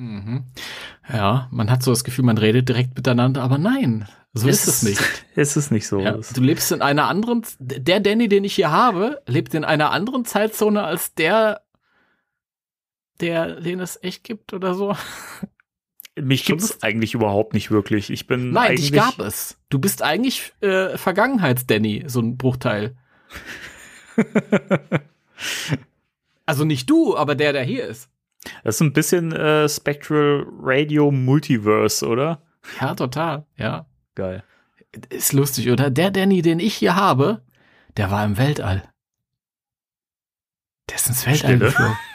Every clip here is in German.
Mhm. Ja, man hat so das Gefühl, man redet direkt miteinander, aber nein, so ist, ist es nicht. Ist es nicht so. Ja, du lebst in einer anderen, der Danny, den ich hier habe, lebt in einer anderen Zeitzone als der, der, den es echt gibt oder so. Mich gibt es eigentlich überhaupt nicht wirklich. Ich bin Nein, dich gab es. Du bist eigentlich äh, Vergangenheits-Danny, so ein Bruchteil. also nicht du, aber der, der hier ist. Das ist ein bisschen äh, Spectral Radio Multiverse, oder? Ja, total. Ja. Geil. Ist lustig, oder? Der Danny, den ich hier habe, der war im Weltall. Der ist ins Weltall geflogen.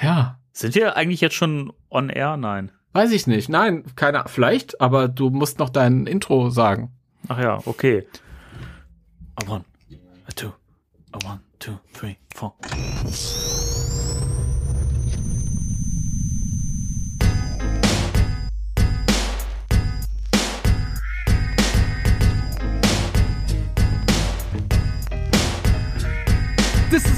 Ja. Sind wir eigentlich jetzt schon on air? Nein. Weiß ich nicht. Nein, keine, vielleicht, aber du musst noch dein Intro sagen. Ach ja, okay. A one, a two, a one, two, three, four. This is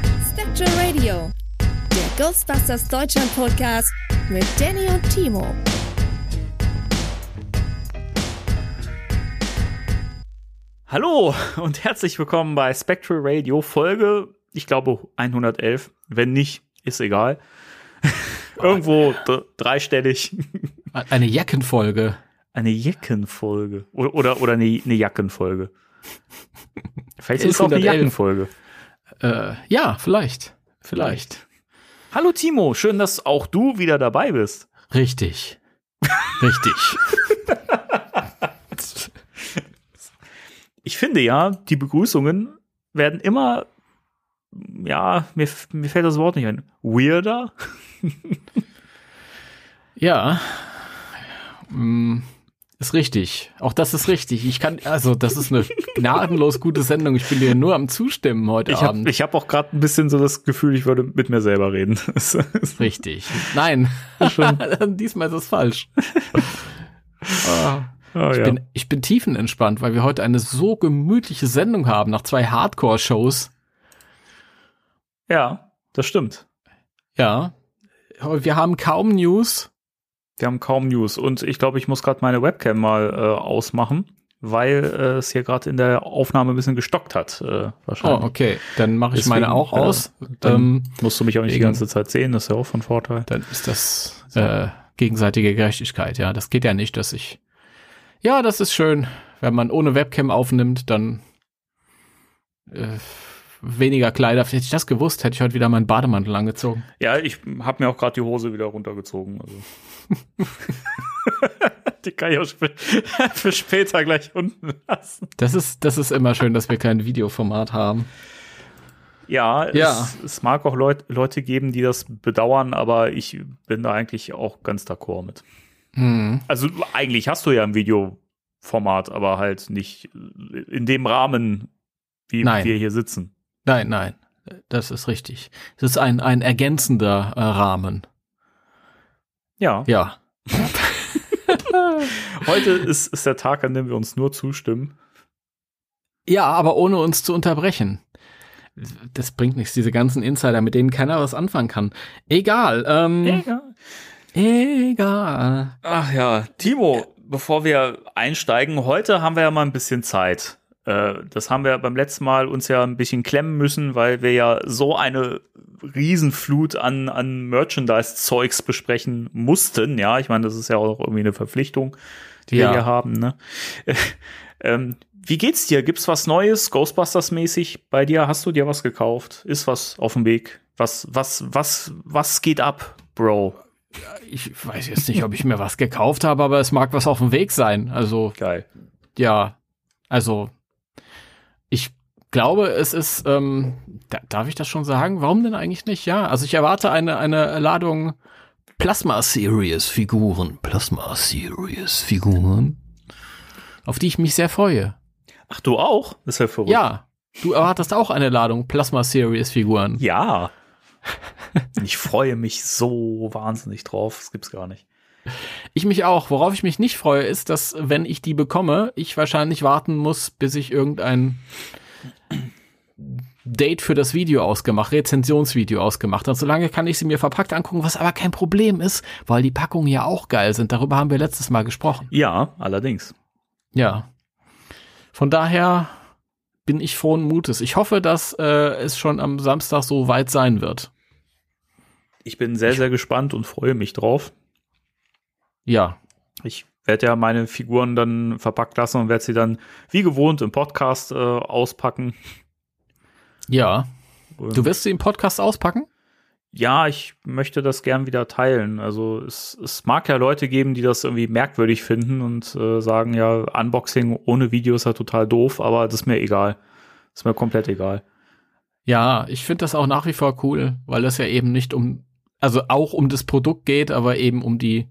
Spectral Radio, der Ghostbusters Deutschland Podcast mit Danny und Timo. Hallo und herzlich willkommen bei Spectral Radio Folge, ich glaube 111. Wenn nicht, ist egal. Irgendwo dreistellig. Eine Jackenfolge. Eine Jackenfolge. Oder, oder, oder eine, eine Jackenfolge. Vielleicht ist es auch eine Jackenfolge. Äh, ja, vielleicht. Vielleicht. Hallo Timo, schön, dass auch du wieder dabei bist. Richtig. Richtig. ich finde ja, die Begrüßungen werden immer, ja, mir, mir fällt das Wort nicht ein, weirder. ja. Mm, ist richtig. Auch das ist richtig. Ich kann, also das ist eine gnadenlos gute Sendung. Ich bin dir nur am Zustimmen heute ich hab, Abend. Ich habe auch gerade ein bisschen so das Gefühl, ich würde mit mir selber reden. richtig. Nein. Diesmal ist es falsch. oh. Oh, ich, ja. bin, ich bin tiefenentspannt, weil wir heute eine so gemütliche Sendung haben nach zwei Hardcore-Shows. Ja, das stimmt. Ja. Wir haben kaum News. Wir haben kaum News und ich glaube, ich muss gerade meine Webcam mal äh, ausmachen, weil äh, es hier gerade in der Aufnahme ein bisschen gestockt hat. Äh, wahrscheinlich. Oh, okay. Dann mache ich Deswegen, meine auch aus. Dann ähm, musst du mich auch nicht die ganze Zeit sehen, das ist ja auch von Vorteil. Dann ist das äh, gegenseitige Gerechtigkeit, ja. Das geht ja nicht, dass ich. Ja, das ist schön. Wenn man ohne Webcam aufnimmt, dann äh, weniger Kleider. Hätte ich das gewusst, hätte ich heute wieder meinen Bademantel angezogen. Ja, ich habe mir auch gerade die Hose wieder runtergezogen. Also. die kann ich auch für später gleich unten lassen. Das ist, das ist immer schön, dass wir kein Videoformat haben. Ja, ja. Es, es mag auch Leut, Leute geben, die das bedauern, aber ich bin da eigentlich auch ganz d'accord mit. Mhm. Also eigentlich hast du ja ein Videoformat, aber halt nicht in dem Rahmen, wie nein. wir hier sitzen. Nein, nein, das ist richtig. Es ist ein, ein ergänzender äh, Rahmen. Ja. Ja. Heute ist, ist der Tag, an dem wir uns nur zustimmen. Ja, aber ohne uns zu unterbrechen. Das bringt nichts, diese ganzen Insider, mit denen keiner was anfangen kann. Egal. Ähm, Egal. Egal. Ach ja, Timo, bevor wir einsteigen, heute haben wir ja mal ein bisschen Zeit. Äh, das haben wir beim letzten Mal uns ja ein bisschen klemmen müssen, weil wir ja so eine Riesenflut an, an Merchandise-Zeugs besprechen mussten. Ja, ich meine, das ist ja auch irgendwie eine Verpflichtung, die ja. wir hier haben. Ne? ähm, wie geht's dir? Gibt's was Neues, Ghostbusters-mäßig bei dir? Hast du dir was gekauft? Ist was auf dem Weg? Was, was, was, was geht ab, Bro? Ich weiß jetzt nicht, ob ich mir was gekauft habe, aber es mag was auf dem Weg sein. Also. Geil. Ja. Also, glaube, es ist, ähm, da, darf ich das schon sagen? Warum denn eigentlich nicht? Ja, also ich erwarte eine, eine Ladung Plasma Series Figuren. Plasma Series Figuren. Auf die ich mich sehr freue. Ach, du auch? Das ist ja verrückt. Ja, du erwartest auch eine Ladung Plasma Series Figuren. Ja. ich freue mich so wahnsinnig drauf. Das gibt's gar nicht. Ich mich auch. Worauf ich mich nicht freue, ist, dass, wenn ich die bekomme, ich wahrscheinlich warten muss, bis ich irgendein Date für das Video ausgemacht, Rezensionsvideo ausgemacht habe. Solange kann ich sie mir verpackt angucken, was aber kein Problem ist, weil die Packungen ja auch geil sind. Darüber haben wir letztes Mal gesprochen. Ja, allerdings. Ja. Von daher bin ich frohen Mutes. Ich hoffe, dass äh, es schon am Samstag so weit sein wird. Ich bin sehr, sehr gespannt und freue mich drauf. Ja. Ich werde ja meine Figuren dann verpackt lassen und werde sie dann wie gewohnt im Podcast äh, auspacken. Ja. Du wirst sie im Podcast auspacken? Ja, ich möchte das gern wieder teilen. Also es, es mag ja Leute geben, die das irgendwie merkwürdig finden und äh, sagen, ja, Unboxing ohne Video ist ja total doof, aber das ist mir egal. Das ist mir komplett egal. Ja, ich finde das auch nach wie vor cool, weil das ja eben nicht um, also auch um das Produkt geht, aber eben um die,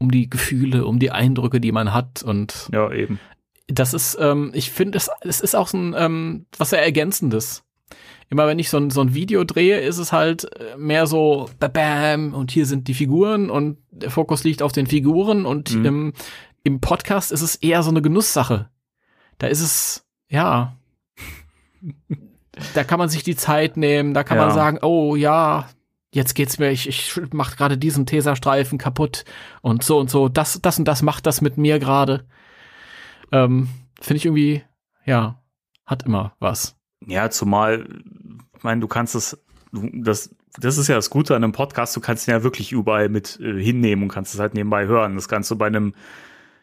um die Gefühle, um die Eindrücke, die man hat und Ja, eben. das ist, ähm, ich finde, es, es ist auch so ein, ähm, was sehr Ergänzendes. Immer wenn ich so ein, so ein Video drehe, ist es halt äh, mehr so bam und hier sind die Figuren und der Fokus liegt auf den Figuren und Mhm. im, im Podcast ist es eher so eine Genusssache. Da ist es, ja, da kann man sich die Zeit nehmen, da kann Ja. man sagen, oh ja, jetzt geht's mir, ich, ich mach gerade diesen Tesastreifen kaputt und so und so, das, das und das macht das mit mir gerade. Ähm, Finde ich irgendwie, ja, hat immer was. Ja, zumal, ich meine, du kannst es, das, das ist ja das Gute an einem Podcast, du kannst ihn ja wirklich überall mit äh, hinnehmen und kannst es halt nebenbei hören. Das kannst du bei einem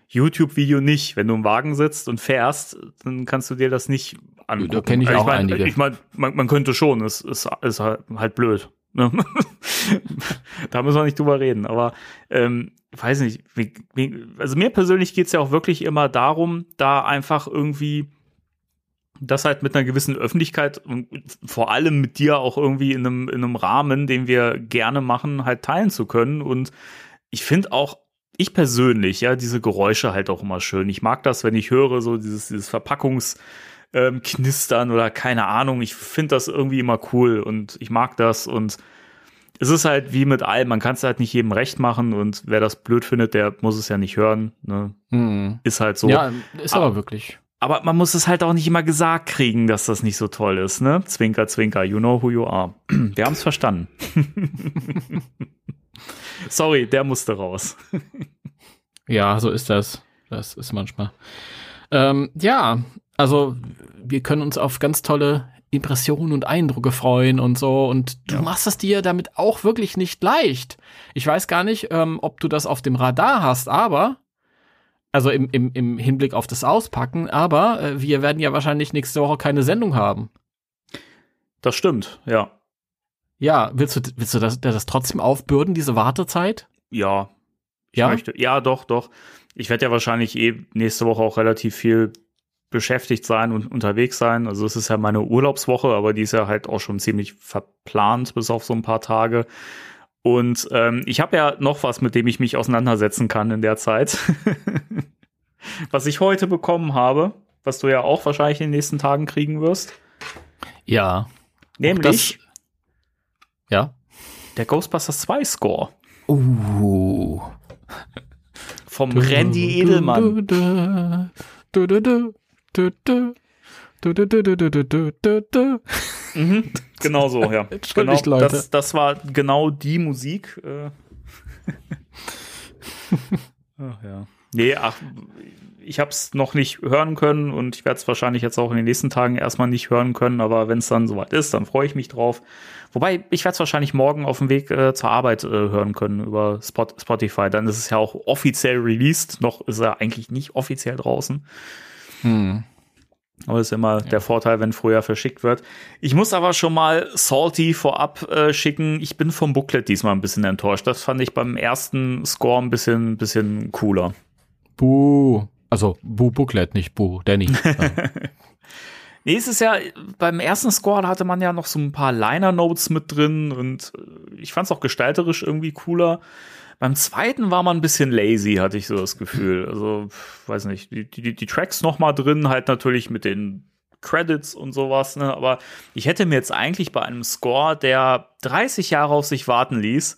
YouTube-Video nicht. Wenn du im Wagen sitzt und fährst, dann kannst du dir das nicht angucken. Da kenn ich Also auch mein, einige. Ich meine, man, man könnte schon, es ist, ist halt blöd. Ne? da müssen wir nicht drüber reden, aber ähm, weiß nicht, also mir persönlich geht's ja auch wirklich immer darum, da einfach irgendwie das halt mit einer gewissen Öffentlichkeit und vor allem mit dir auch irgendwie in einem, in einem Rahmen, den wir gerne machen, halt teilen zu können. Und ich finde auch, ich persönlich, ja, diese Geräusche halt auch immer schön. Ich mag das, wenn ich höre, so dieses, dieses Verpackungs- ähm, Knistern oder keine Ahnung. Ich finde das irgendwie immer cool und ich mag das und es ist halt wie mit allem, man kann es halt nicht jedem recht machen und wer das blöd findet, der muss es ja nicht hören. Ne? Hm. Ist halt so. Ja, ist Ah. aber wirklich. Aber man muss es halt auch nicht immer gesagt kriegen, dass das nicht so toll ist, ne? Zwinker, zwinker, you know who you are. Wir haben es verstanden. Sorry, der musste raus. Ja, so ist das. Das ist manchmal. Ähm, ja, also wir können uns auf ganz tolle Impressionen und Eindrücke freuen und so. Und du Ja. machst es dir damit auch wirklich nicht leicht. Ich weiß gar nicht, ähm, ob du das auf dem Radar hast, aber also im, im, im Hinblick auf das Auspacken, aber äh, wir werden ja wahrscheinlich nächste Woche keine Sendung haben. Das stimmt, ja. Ja, willst du, willst du das, das trotzdem aufbürden, diese Wartezeit? Ja. Ich Ja? möchte. Ja, doch, doch. Ich werde ja wahrscheinlich eh nächste Woche auch relativ viel beschäftigt sein und unterwegs sein. Also es ist ja meine Urlaubswoche, aber die ist ja halt auch schon ziemlich verplant bis auf so ein paar Tage. Und ähm, ich habe ja noch was, mit dem ich mich auseinandersetzen kann in der Zeit. was ich heute bekommen habe, was du ja auch wahrscheinlich in den nächsten Tagen kriegen wirst. Ja. Nämlich ja. der Ghostbusters 2 Score Uh. vom Randy Edelmann. Du, du, du, Dö, dö. Dö, dö, dö, dö, dö, dö, dö. Mhm, genau so, ja. genau, Leute. Das, das war genau die Musik. Äh. Ach ja. Nee, ach, ich hab's noch nicht hören können und ich werde es wahrscheinlich jetzt auch in den nächsten Tagen erstmal nicht hören können, aber wenn es dann soweit ist, dann freue ich mich drauf. Wobei, ich werde es wahrscheinlich morgen auf dem Weg äh, zur Arbeit äh, hören können über Spot Spotify. Dann ist es ja auch offiziell released. Noch ist er eigentlich nicht offiziell draußen. Hm. Aber das ist immer der Vorteil, wenn früher verschickt wird. Ich muss aber schon mal Salty vorab äh, schicken. Ich bin vom Booklet diesmal ein bisschen enttäuscht. Das fand ich beim ersten Score ein bisschen, bisschen cooler. Buh. Also, Buh Booklet, nicht Buh, Danny. Nee, es ist ja, beim ersten Score hatte man ja noch so ein paar Liner-Notes mit drin und äh, ich fand es auch gestalterisch irgendwie cooler. Beim zweiten war man ein bisschen lazy, hatte ich so das Gefühl. Also, weiß nicht, die, die, die Tracks noch mal drin, halt natürlich mit den Credits und sowas, ne? Aber ich hätte mir jetzt eigentlich bei einem Score, der 30 Jahre auf sich warten ließ,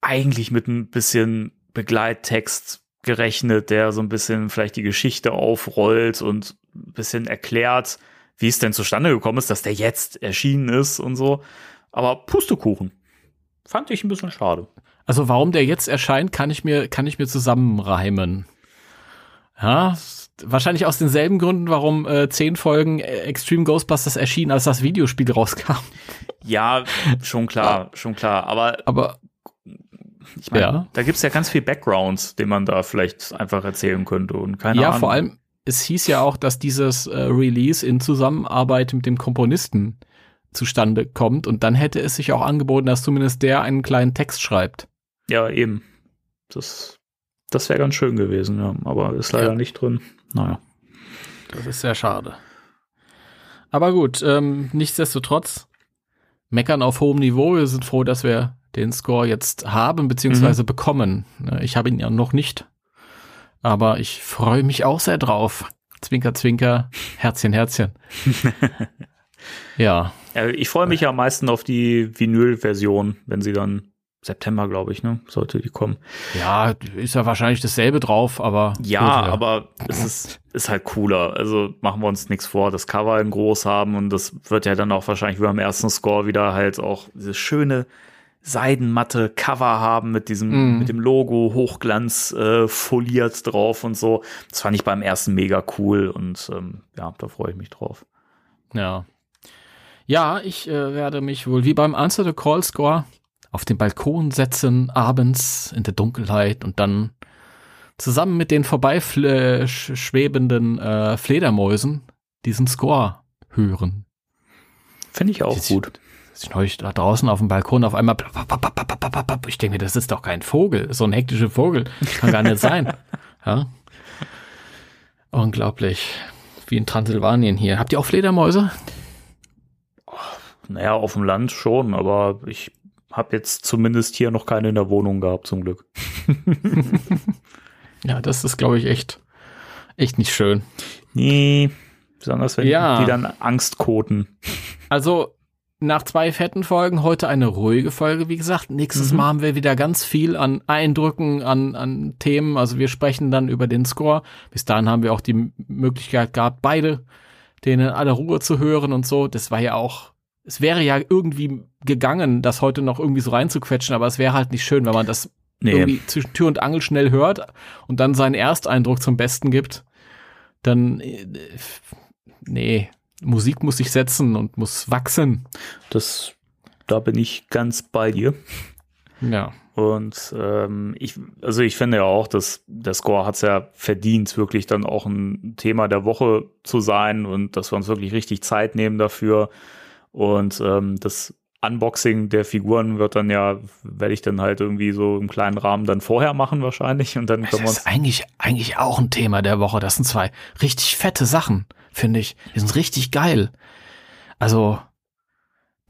eigentlich mit ein bisschen Begleittext gerechnet, der so ein bisschen vielleicht die Geschichte aufrollt und ein bisschen erklärt, wie es denn zustande gekommen ist, dass der jetzt erschienen ist und so. Aber Pustekuchen. Fand ich ein bisschen schade. Also warum der jetzt erscheint, kann ich mir, kann ich mir zusammenreimen. Ja, wahrscheinlich aus denselben Gründen, warum äh, zehn Folgen Extreme Ghostbusters erschienen, als das Videospiel rauskam. Ja, schon klar, schon klar. Aber, Aber ich meine, ja. da gibt's ja ganz viel Background, den man da vielleicht einfach erzählen könnte und keine ja, Ahnung. vor allem, es hieß ja auch, dass dieses äh, Release in Zusammenarbeit mit dem Komponisten zustande kommt und dann hätte es sich auch angeboten, dass zumindest der einen kleinen Text schreibt. Ja, eben. Das, das wäre ganz schön gewesen, ja. Aber ist leider Ja. nicht drin. Naja. Das ist sehr schade. Aber gut, ähm, nichtsdestotrotz, meckern auf hohem Niveau. Wir sind froh, dass wir den Score jetzt haben bzw. bekommen. Ne, Ich habe ihn ja noch nicht. Aber ich freue mich auch sehr drauf. Zwinker, zwinker, Herzchen, Herzchen. ja, Ja, ich freue mich ja am meisten auf die Vinyl-Version, wenn sie dann September, glaube ich, ne, sollte die kommen. ja, ist ja wahrscheinlich dasselbe drauf, aber Ja, gut, aber es ist, ist halt cooler. Also machen wir uns nichts vor. Das Cover in groß haben und das wird ja dann auch wahrscheinlich wie beim ersten Score wieder halt auch diese schöne seidenmatte Cover haben mit diesem, Mhm. mit dem Logo Hochglanz äh, foliert drauf und so. Das fand ich beim ersten mega cool und ähm, ja, da freue ich mich drauf. Ja. Ja, ich äh, werde mich wohl wie beim Answer the Call Score auf den Balkon setzen, abends in der Dunkelheit und dann zusammen mit den vorbeischwebenden äh, Fledermäusen diesen Score hören. Finde ich auch Jetzt- gut. Ich neulich da draußen auf dem Balkon auf einmal. Ich denke mir, das ist doch kein Vogel, so ein hektischer Vogel. Kann gar nicht sein. Ja. Unglaublich. Wie in Transsilvanien hier. Habt ihr auch Fledermäuse? Naja, auf dem Land schon, aber ich habe jetzt zumindest hier noch keine in der Wohnung gehabt, zum Glück. Ja, das ist, glaube ich, echt, echt nicht schön. Nee, besonders wenn Ja. die dann Angst koten. Also, nach zwei fetten Folgen, heute eine ruhige Folge, wie gesagt. Nächstes Mhm. Mal haben wir wieder ganz viel an Eindrücken, an, an Themen. Also wir sprechen dann über den Score. Bis dahin haben wir auch die Möglichkeit gehabt, beide denen in aller Ruhe zu hören und so. Das war ja auch, es wäre ja irgendwie gegangen, das heute noch irgendwie so reinzuquetschen, aber es wäre halt nicht schön, wenn man das irgendwie zwischen Tür und Angel schnell hört und dann seinen Ersteindruck zum Besten gibt. Dann, äh, nee, Musik muss sich setzen und muss wachsen. Das, da bin ich ganz bei dir. Ja. Und ähm, ich, also ich finde ja auch, dass der Score hat es ja verdient, wirklich dann auch ein Thema der Woche zu sein und dass wir uns wirklich richtig Zeit nehmen dafür. Und ähm, das Unboxing der Figuren wird dann ja, werde ich dann halt irgendwie so im kleinen Rahmen dann vorher machen wahrscheinlich und dann Das können wir uns ist eigentlich, eigentlich auch ein Thema der Woche. Das sind zwei richtig fette Sachen, finde ich. Die sind richtig geil. Also,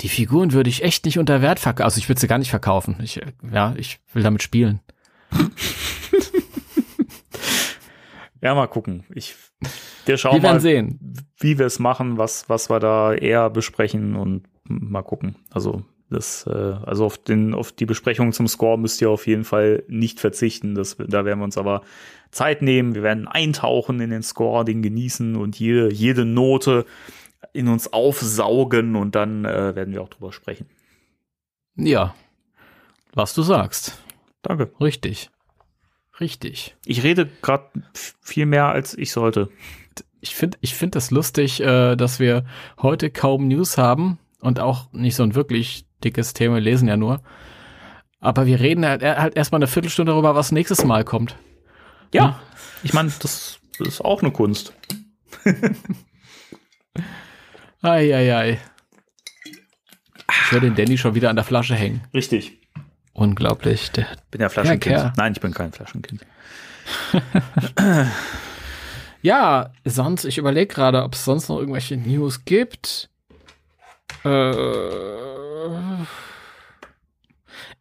die Figuren würde ich echt nicht unter Wert verkaufen. Also, ich würde sie gar nicht verkaufen. Ich, äh, ja, ich will damit spielen. ja mal gucken. Ich wir schauen Wir mal, sehen. wie wir es machen, was, was wir da eher besprechen und mal gucken. Also das, äh, also auf den, auf die Besprechung zum Score müsst ihr auf jeden Fall nicht verzichten. Das, da werden wir uns aber Zeit nehmen. Wir werden eintauchen in den Score, den genießen und jede, jede Note in uns aufsaugen und dann äh, werden wir auch drüber sprechen. Ja. Was du sagst. Danke. Richtig. Richtig. Ich rede gerade viel mehr, als ich sollte. Ich finde ich finde das lustig, äh, dass wir heute kaum News haben und auch nicht so ein wirklich dickes Thema, wir lesen ja nur. Aber wir reden halt, halt erstmal eine Viertelstunde darüber, was nächstes Mal kommt. Ja, ich meine, das, das ist auch eine Kunst. Eieiei. Ich höre den Danny schon wieder an der Flasche hängen. Richtig. Unglaublich. Der, Bin ja Flaschenkind. Nein, ich bin kein Flaschenkind. ja, sonst, ich überlege gerade, ob es sonst noch irgendwelche News gibt. Äh,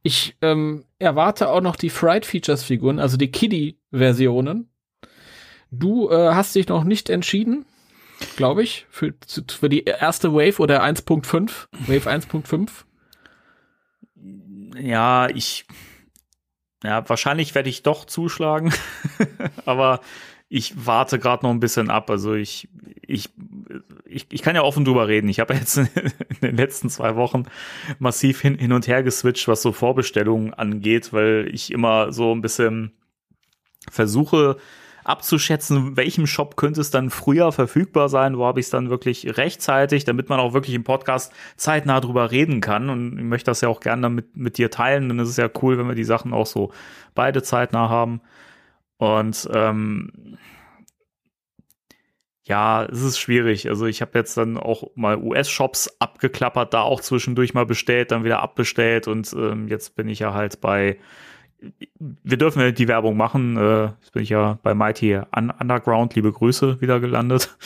Ich ähm, erwarte auch noch die Fried Features Figuren, also die Kiddie-Versionen. Du äh, hast dich noch nicht entschieden, glaube ich, für, für die erste Wave oder 1.5, Wave 1.5. Ja, ich, ja, wahrscheinlich werde ich doch zuschlagen, aber ich warte gerade noch ein bisschen ab. Also ich, ich, ich, ich kann ja offen drüber reden. Ich habe jetzt in den letzten zwei Wochen massiv hin, hin und her geswitcht, was so Vorbestellungen angeht, weil ich immer so ein bisschen versuche abzuschätzen, welchem Shop könnte es dann früher verfügbar sein, wo habe ich es dann wirklich rechtzeitig, damit man auch wirklich im Podcast zeitnah drüber reden kann. Und ich möchte das ja auch gerne mit, mit dir teilen, denn es ist ja cool, wenn wir die Sachen auch so beide zeitnah haben. Und ähm, ja, es ist schwierig. Also ich habe jetzt dann auch mal US-Shops abgeklappert, da auch zwischendurch mal bestellt, dann wieder abbestellt und ähm, jetzt bin ich ja halt bei wir dürfen ja die Werbung machen. Äh, jetzt bin ich ja bei Mighty Underground, liebe Grüße, wieder gelandet.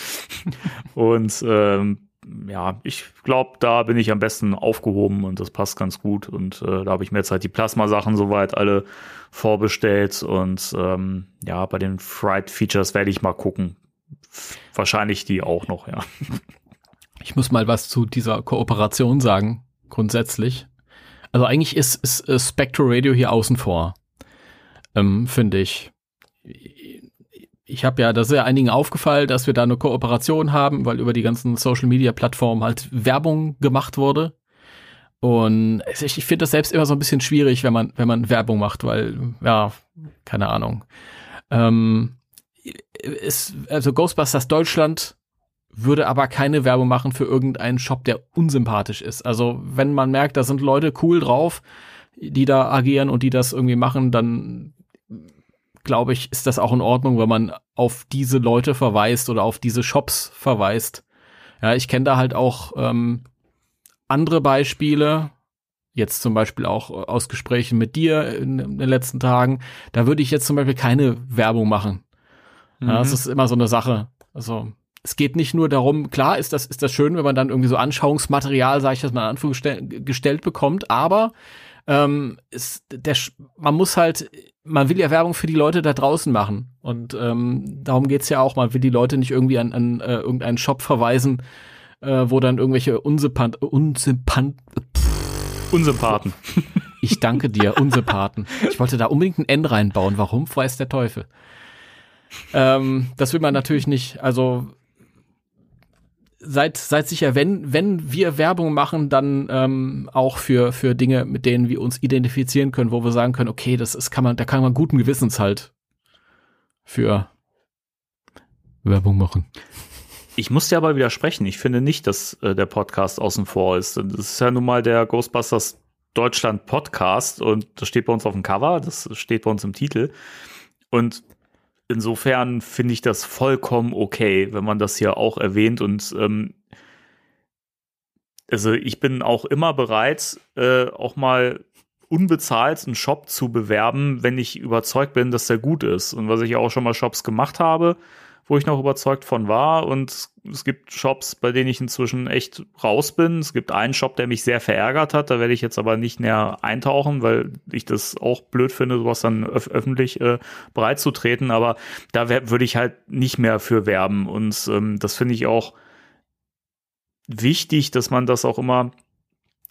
und ähm, ja, ich glaube, da bin ich am besten aufgehoben und das passt ganz gut. Und äh, da habe ich mir jetzt halt die Plasma-Sachen soweit alle vorbestellt. Und ähm, ja, bei den Fried Features werde ich mal gucken. Wahrscheinlich die auch noch, ja. Ich muss mal was zu dieser Kooperation sagen, grundsätzlich. Also eigentlich ist, ist, Spectral Radio hier außen vor, ähm, finde ich. Ich habe ja, das ist ja einigen aufgefallen, dass wir da eine Kooperation haben, weil über die ganzen Social Media Plattformen halt Werbung gemacht wurde. Und ich, ich finde das selbst immer so ein bisschen schwierig, wenn man, wenn man Werbung macht, weil, ja, keine Ahnung. Ähm, ist, also Ghostbusters Deutschland würde aber keine Werbung machen für irgendeinen Shop, der unsympathisch ist. Also wenn man merkt, da sind Leute cool drauf, die da agieren und die das irgendwie machen, dann glaube ich, ist das auch in Ordnung, wenn man auf diese Leute verweist oder auf diese Shops verweist. Ja, ich kenne da halt auch ähm, andere Beispiele, jetzt zum Beispiel auch aus Gesprächen mit dir in, in den letzten Tagen. Da würde ich jetzt zum Beispiel keine Werbung machen. Mhm. Ja, das ist immer so eine Sache. Also es geht nicht nur darum, klar ist das, ist das schön, wenn man dann irgendwie so Anschauungsmaterial, sage ich das mal in gestellt bekommt, aber ähm, ist der, man muss halt, man will ja Werbung für die Leute da draußen machen. Und ähm, darum geht's ja auch, man will die Leute nicht irgendwie an, an äh, irgendeinen Shop verweisen, äh, wo dann irgendwelche unsympant, unsympant, Unsympathen. Ich danke dir, Unsympathen. Ich wollte da unbedingt ein N reinbauen. Warum? Weiß der Teufel. Ähm, das will man natürlich nicht. Also seid, seid sicher, wenn, wenn wir Werbung machen, dann ähm, auch für, für Dinge, mit denen wir uns identifizieren können, wo wir sagen können, okay, das ist, kann man, da kann man guten Gewissens halt für Werbung machen. Ich muss dir aber widersprechen. Ich finde nicht, dass äh, der Podcast außen vor ist. Das ist ja nun mal der Ghostbusters Deutschland Podcast und das steht bei uns auf dem Cover, das steht bei uns im Titel. Und insofern finde ich das vollkommen okay, wenn man das hier auch erwähnt und ähm, also ich bin auch immer bereit, äh, auch mal unbezahlt einen Shop zu bewerben, wenn ich überzeugt bin, dass der gut ist. Und was ich auch schon mal Shops gemacht habe, wo ich noch überzeugt von war. Und es gibt Shops, bei denen ich inzwischen echt raus bin. Es gibt einen Shop, der mich sehr verärgert hat. Da werde ich jetzt aber nicht näher eintauchen, weil ich das auch blöd finde, sowas dann öf öffentlich äh, bereitzutreten. Aber da würde ich halt nicht mehr für werben. Und ähm, das finde ich auch wichtig, dass man das auch immer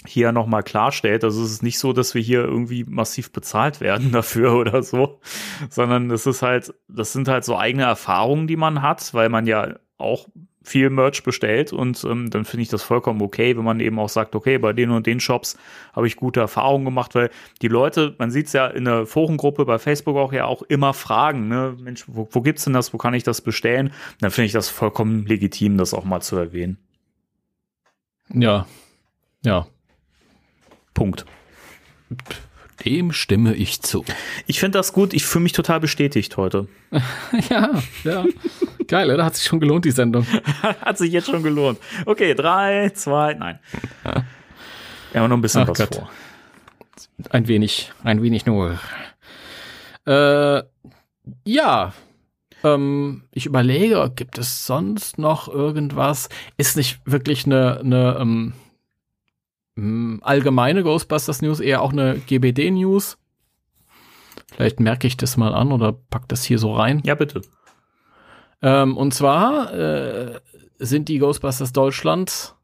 hier nochmal klarstellt. Also es ist nicht so, dass wir hier irgendwie massiv bezahlt werden dafür oder so, sondern es ist halt, das sind halt so eigene Erfahrungen, die man hat, weil man ja auch viel Merch bestellt und ähm, dann finde ich das vollkommen okay, wenn man eben auch sagt, okay, bei den und den Shops habe ich gute Erfahrungen gemacht, weil die Leute, man sieht es ja in der Forengruppe bei Facebook auch ja auch immer fragen, ne, Mensch, wo, wo gibt's denn das, wo kann ich das bestellen? Dann finde ich das vollkommen legitim, das auch mal zu erwähnen. Ja, ja, Punkt. Dem stimme ich zu. Ich finde das gut. Ich fühle mich total bestätigt heute. ja, ja. Geil, oder? Hat sich schon gelohnt, die Sendung. Hat sich jetzt schon gelohnt. Okay, drei, zwei, nein. Ja, aber noch ein bisschen Ach was Gott. vor. Ein wenig, ein wenig nur. Äh, ja. Ähm, ich überlege, gibt es sonst noch irgendwas? Ist nicht wirklich eine, eine ähm, allgemeine Ghostbusters News, eher auch eine GBD News. Vielleicht merke ich das mal an oder pack das hier so rein. Ja, bitte. Ähm, und zwar äh, sind die Ghostbusters Deutschland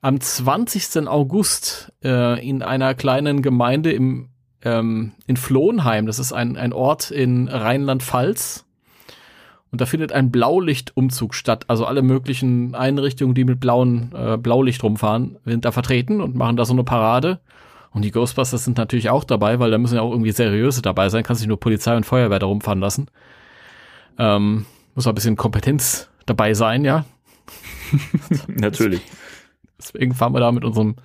am 20. August äh, in einer kleinen Gemeinde im, ähm, in Flohnheim, das ist ein, ein Ort in Rheinland-Pfalz. Und da findet ein Blaulichtumzug statt. Also alle möglichen Einrichtungen, die mit blauen äh, Blaulicht rumfahren, sind da vertreten und machen da so eine Parade. Und die Ghostbusters sind natürlich auch dabei, weil da müssen ja auch irgendwie seriöse dabei sein. Kannst nicht nur Polizei und Feuerwehr da rumfahren lassen. Ähm, muss auch ein bisschen Kompetenz dabei sein, ja. Natürlich. Deswegen fahren wir da mit unserem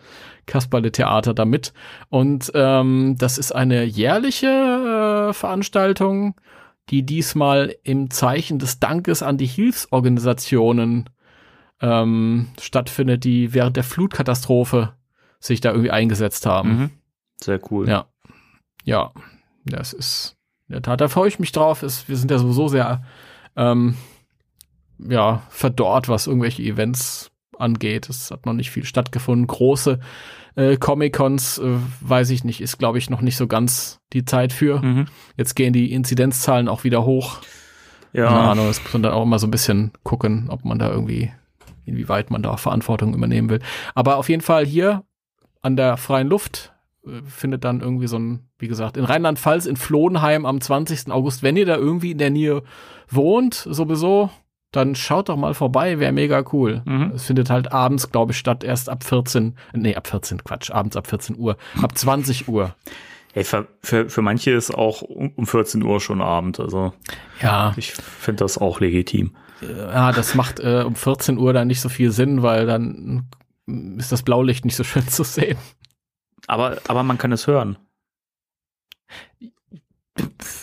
Kasperle-Theater da mit. Und ähm, das ist eine jährliche äh, Veranstaltung, die diesmal im Zeichen des Dankes an die Hilfsorganisationen ähm, stattfindet, die während der Flutkatastrophe sich da irgendwie eingesetzt haben. Mhm. Sehr cool. Ja. Ja, das ist in der Tat, da freue ich mich drauf. Es, wir sind ja sowieso sehr ähm, ja, verdorrt, was irgendwelche Events angeht. Es hat noch nicht viel stattgefunden. Große äh, Comic-Cons, äh, weiß ich nicht, ist, glaube ich, noch nicht so ganz die Zeit für. Mhm. Jetzt gehen die Inzidenzzahlen auch wieder hoch. Keine Ja, Ahnung, das muss man dann auch immer so ein bisschen gucken, ob man da irgendwie, inwieweit man da Verantwortung übernehmen will. Aber auf jeden Fall hier an der freien Luft äh, findet dann irgendwie so ein, wie gesagt, in Rheinland-Pfalz, in Flohenheim am 20. August, wenn ihr da irgendwie in der Nähe wohnt, sowieso, dann schaut doch mal vorbei, wäre mega cool. Mhm. Es findet halt abends, glaube ich, statt, erst ab 14, nee, ab 14, Quatsch, abends ab 14 Uhr, ab 20 Uhr. Ey, für, für, für manche ist auch um um 14 Uhr schon Abend. Also Ja, ich finde das auch legitim. ja, das macht äh, um 14 Uhr dann nicht so viel Sinn, weil dann ist das Blaulicht nicht so schön zu sehen. Aber, aber man kann es hören.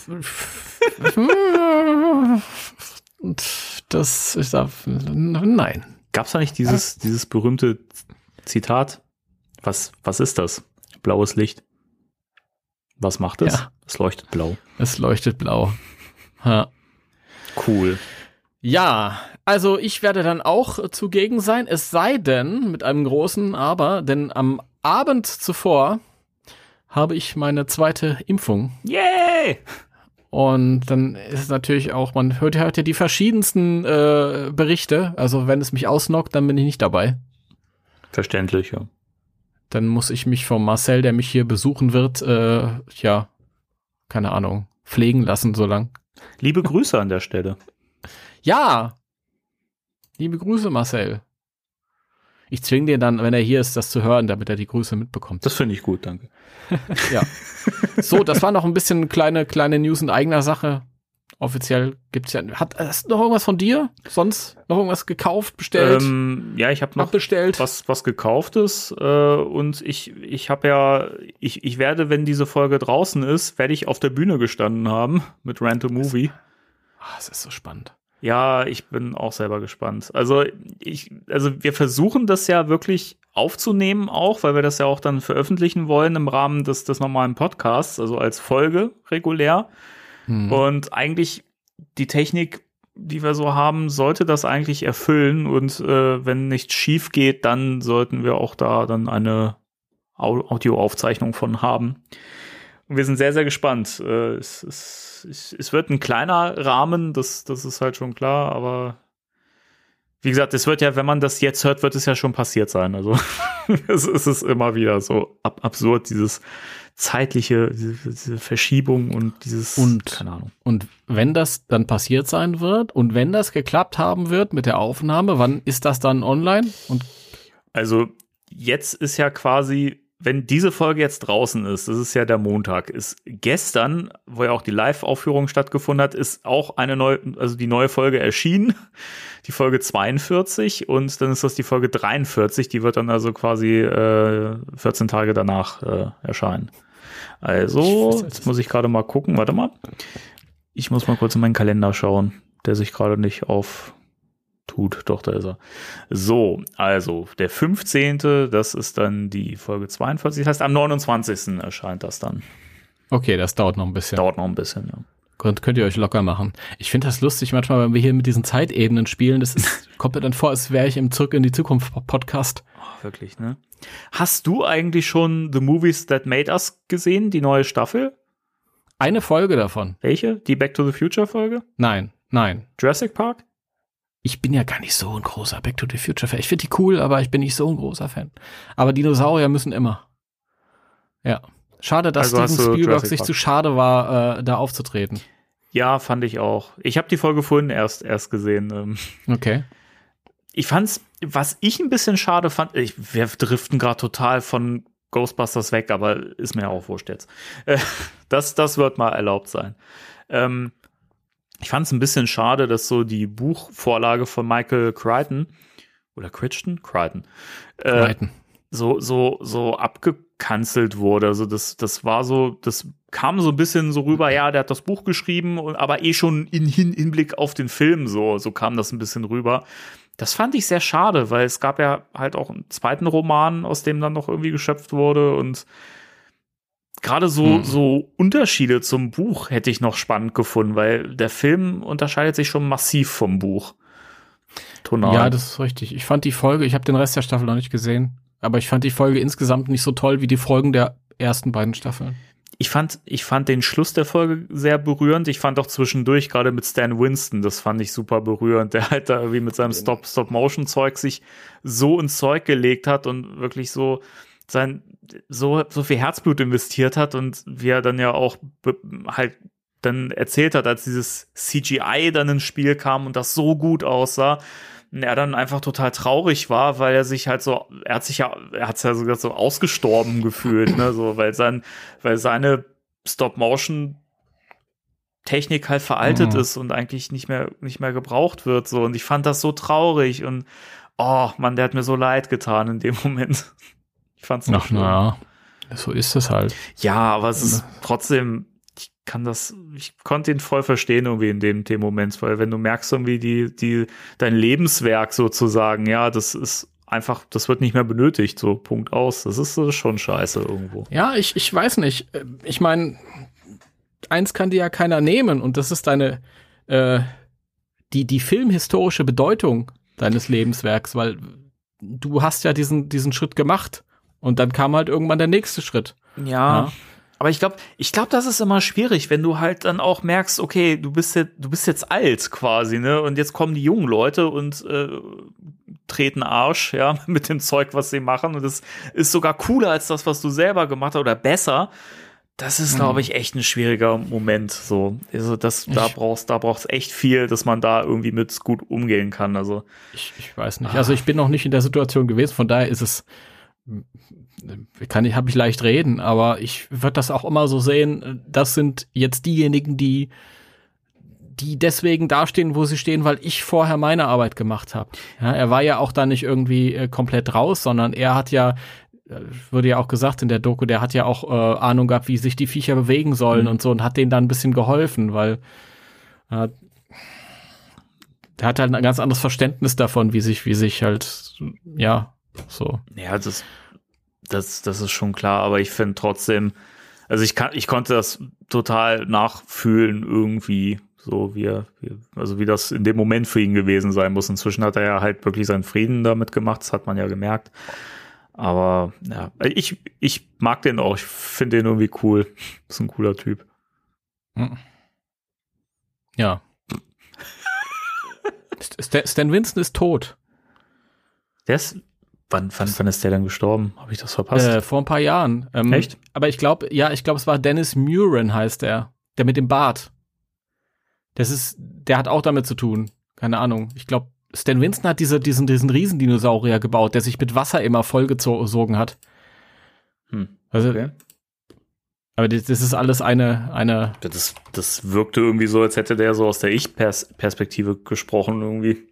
Das ist da, nein. Gab es da nicht dieses, dieses berühmte Zitat? Was, was ist das? Blaues Licht. Was macht es? Ja. Es leuchtet blau. Es leuchtet blau. Ja. Cool. Ja, also ich werde dann auch zugegen sein, es sei denn, mit einem großen Aber, denn am Abend zuvor habe ich meine zweite Impfung. Yay! Und dann ist es natürlich auch, man hört ja heute die verschiedensten äh, Berichte. Also wenn es mich ausnockt, dann bin ich nicht dabei. Verständlich, ja. Dann muss ich mich vom Marcel, der mich hier besuchen wird, äh, ja, keine Ahnung, pflegen lassen so lang. Liebe Grüße an der Stelle. Ja! Liebe Grüße, Marcel. Ich zwinge den dann, wenn er hier ist, das zu hören, damit er die Grüße mitbekommt. Das finde ich gut, danke. Ja. So, das war noch ein bisschen kleine, kleine News in eigener Sache. Offiziell gibt's ja. Hat hast du noch irgendwas von dir? Sonst noch irgendwas gekauft, bestellt, Ähm, ja, ich habe noch abbestellt? was, was gekauftes äh, und ich, ich habe ja, ich, ich werde, wenn diese Folge draußen ist, werde ich auf der Bühne gestanden haben mit Rant a Movie. Ah, es ist so spannend. Ja, ich bin auch selber gespannt. Also ich, also wir versuchen das ja wirklich aufzunehmen auch, weil wir das ja auch dann veröffentlichen wollen im Rahmen des, des normalen Podcasts, also als Folge regulär. Hm. Und eigentlich die Technik, die wir so haben, sollte das eigentlich erfüllen. Und äh, wenn nichts schief geht, dann sollten wir auch da dann eine Au Audioaufzeichnung von haben. Und wir sind sehr, sehr gespannt. Äh, es, es, es, wird ein kleiner Rahmen, das, das ist halt schon klar, aber wie gesagt, es wird ja, wenn man das jetzt hört, wird es ja schon passiert sein. Also es, es ist immer wieder so ab absurd, dieses zeitliche, diese, diese Verschiebung und dieses, Und- keine Ahnung. Und wenn das dann passiert sein wird und wenn das geklappt haben wird mit der Aufnahme, wann ist das dann online? Und Also jetzt ist ja quasi, wenn diese Folge jetzt draußen ist, das ist ja der Montag, ist gestern, wo ja auch die Live-Aufführung stattgefunden hat, ist auch eine neue, also die neue Folge erschienen, die Folge 42 und dann ist das die Folge 43, die wird dann also quasi äh, 14 Tage danach äh, erscheinen. Also, jetzt muss ich gerade mal gucken, warte mal. Ich muss mal kurz in meinen Kalender schauen, der sich gerade nicht auf tut. Doch, da ist er. So, also der 15. Das ist dann die Folge 42. Das heißt, am 29. erscheint das dann. okay, das dauert noch ein bisschen. Dauert noch ein bisschen, ja. Könnt, könnt ihr euch locker machen. Ich finde das lustig manchmal, wenn wir hier mit diesen Zeitebenen spielen. Das ist, kommt mir dann vor, als wäre ich im Zurück in die Zukunft Podcast. Oh, wirklich, ne? Hast du eigentlich schon The Movies That Made Us gesehen, die neue Staffel? Eine Folge davon. Welche? Die Back to the Future Folge? Nein, nein. Jurassic Park? Ich bin ja gar nicht so ein großer Back to the Future Fan. Ich finde die cool, aber ich bin nicht so ein großer Fan. Aber Dinosaurier müssen immer. Ja. Schade, dass Also Steven Spielberg sich zu schade war, äh, da aufzutreten. Ja, fand ich auch. Ich habe die Folge vorhin erst, erst gesehen. Ähm, Okay. ich fand's, was ich ein bisschen schade fand, ich, wir driften gerade total von Ghostbusters weg, aber ist mir ja auch wurscht jetzt. Äh, das, das wird mal erlaubt sein. Ähm, ich fand es ein bisschen schade, dass so die Buchvorlage von Michael Crichton oder Crichton? Crichton. Äh, Reiten. so, so, so abgekanzelt wurde. Also das, das war so, das kam so ein bisschen so rüber, ja, der hat das Buch geschrieben, aber eh schon in Hin Hinblick auf den Film, so, so kam das ein bisschen rüber. Das fand ich sehr schade, weil es gab ja halt auch einen zweiten Roman, aus dem dann noch irgendwie geschöpft wurde und gerade so, Hm. so Unterschiede zum Buch hätte ich noch spannend gefunden, weil der Film unterscheidet sich schon massiv vom Buch. Tonal. Ja, das ist richtig. Ich fand die Folge, ich habe den Rest der Staffel noch nicht gesehen, aber ich fand die Folge insgesamt nicht so toll wie die Folgen der ersten beiden Staffeln. ich fand, ich fand den Schluss der Folge sehr berührend. Ich fand auch zwischendurch, gerade mit Stan Winston, das fand ich super berührend, der halt da irgendwie mit seinem Stop, Stop-Motion-Zeug sich so ins Zeug gelegt hat und wirklich so sein, so, so viel Herzblut investiert hat und wie er dann ja auch halt dann erzählt hat, als dieses CGI dann ins Spiel kam und das so gut aussah, und er dann einfach total traurig war, weil er sich halt so, er hat sich ja, er hat ja sogar so ausgestorben gefühlt, ne, so, weil sein, weil seine Stop-Motion Technik halt veraltet Mhm. ist und eigentlich nicht mehr, nicht mehr gebraucht wird, so. Und ich fand das so traurig und, oh, Mann, der hat mir so leid getan in dem Moment. Ich fand's noch Ach, schlimm. na, so ist es halt. Ja, aber es ist trotzdem, ich kann das, ich konnte ihn voll verstehen irgendwie in dem, dem Moment, weil wenn du merkst irgendwie die, die, dein Lebenswerk sozusagen, ja, das ist einfach, das wird nicht mehr benötigt, so Punkt aus. Das ist so schon scheiße irgendwo. Ja, ich, ich weiß nicht. Ich meine, eins kann dir ja keiner nehmen und das ist deine, äh, die, die filmhistorische Bedeutung deines Lebenswerks, weil du hast ja diesen, diesen Schritt gemacht und dann kam halt irgendwann der nächste Schritt. Ja. Ja. Aber ich glaube, ich glaube, das ist immer schwierig, wenn du halt dann auch merkst, okay, du bist jetzt, du bist jetzt alt quasi, ne? Und jetzt kommen die jungen Leute und äh, treten Arsch, ja, mit dem Zeug, was sie machen. Und das ist sogar cooler als das, was du selber gemacht hast oder besser. Das ist, glaube ich, echt ein schwieriger Moment. So, also das, da brauchst, da brauchst echt viel, dass man da irgendwie mit gut umgehen kann. Also Ich, ich weiß nicht. Also ich bin noch nicht in der Situation gewesen, von daher ist es, kann ich, habe ich leicht reden, aber ich würde das auch immer so sehen, das sind jetzt diejenigen, die, die deswegen dastehen, wo sie stehen, weil ich vorher meine Arbeit gemacht habe. Ja, er war ja auch da nicht irgendwie äh, komplett raus, sondern er hat ja, äh, wurde ja auch gesagt in der Doku, der hat ja auch äh, Ahnung gehabt, wie sich die Viecher bewegen sollen und so und hat denen dann ein bisschen geholfen, weil äh, der hat halt ein ganz anderes Verständnis davon, wie sich, wie sich halt, ja, so. Ja, das, das, das ist schon klar, aber ich finde trotzdem, also ich kann, ich konnte das total nachfühlen irgendwie, so wie er, wie, also wie das in dem Moment für ihn gewesen sein muss. Inzwischen hat er ja halt wirklich seinen Frieden damit gemacht, das hat man ja gemerkt. Aber ja, ich, ich mag den auch, ich finde den irgendwie cool. Ist ein cooler Typ. Ja. Stan, Stan Winston ist tot. Der ist, wann, wann, wann ist der denn gestorben? Habe ich das verpasst? Äh, vor ein paar Jahren. Ähm, Echt? Aber ich glaube, ja, ich glaube, es war Dennis Muren heißt der. Der mit dem Bart. Das ist, der hat auch damit zu tun. Keine Ahnung. Ich glaube, Stan Winston hat diese, diesen, diesen Riesendinosaurier gebaut, der sich mit Wasser immer vollgesogen hat. Hm. Also, Okay. aber das, das ist alles eine, eine, Das, das wirkte irgendwie so, als hätte der so aus der Ich-Perspektive gesprochen irgendwie.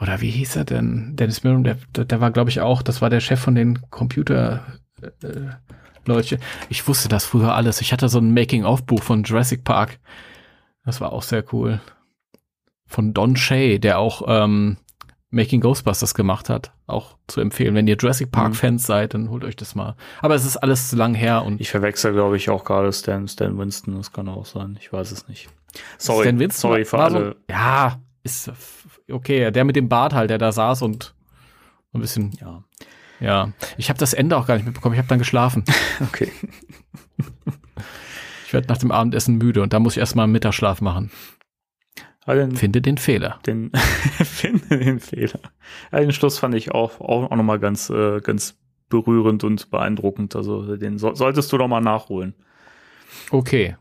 Oder wie hieß er denn? Dennis Muren, der, der, war, glaube ich, auch, das war der Chef von den Computer, äh, Leute. Ich wusste das früher alles. Ich hatte so ein Making-of-Buch von Jurassic Park. Das war auch sehr cool. Von Don Shay, der auch ähm, Making Ghostbusters gemacht hat. Auch zu empfehlen. Wenn ihr Jurassic Park-Fans seid, dann holt euch das mal. Aber es ist alles zu lang her und Ich verwechsel, glaube ich, auch gerade Stan, Stan Winston. Das kann auch sein. Ich weiß es nicht. Sorry, Stan Winston sorry für alle. So, ja, ist okay. Der mit dem Bart halt, der da saß und ein bisschen ja. Ja, ich habe das Ende auch gar nicht mitbekommen. Ich habe dann geschlafen. Okay. Ich werde nach dem Abendessen müde und da muss ich erstmal einen Mittagsschlaf machen. Also den, Finde den Fehler. den, finde den Fehler. Ja, den Schluss fand ich auch, auch, auch nochmal ganz, äh, ganz berührend und beeindruckend. Also den so, solltest du doch mal nachholen. Okay,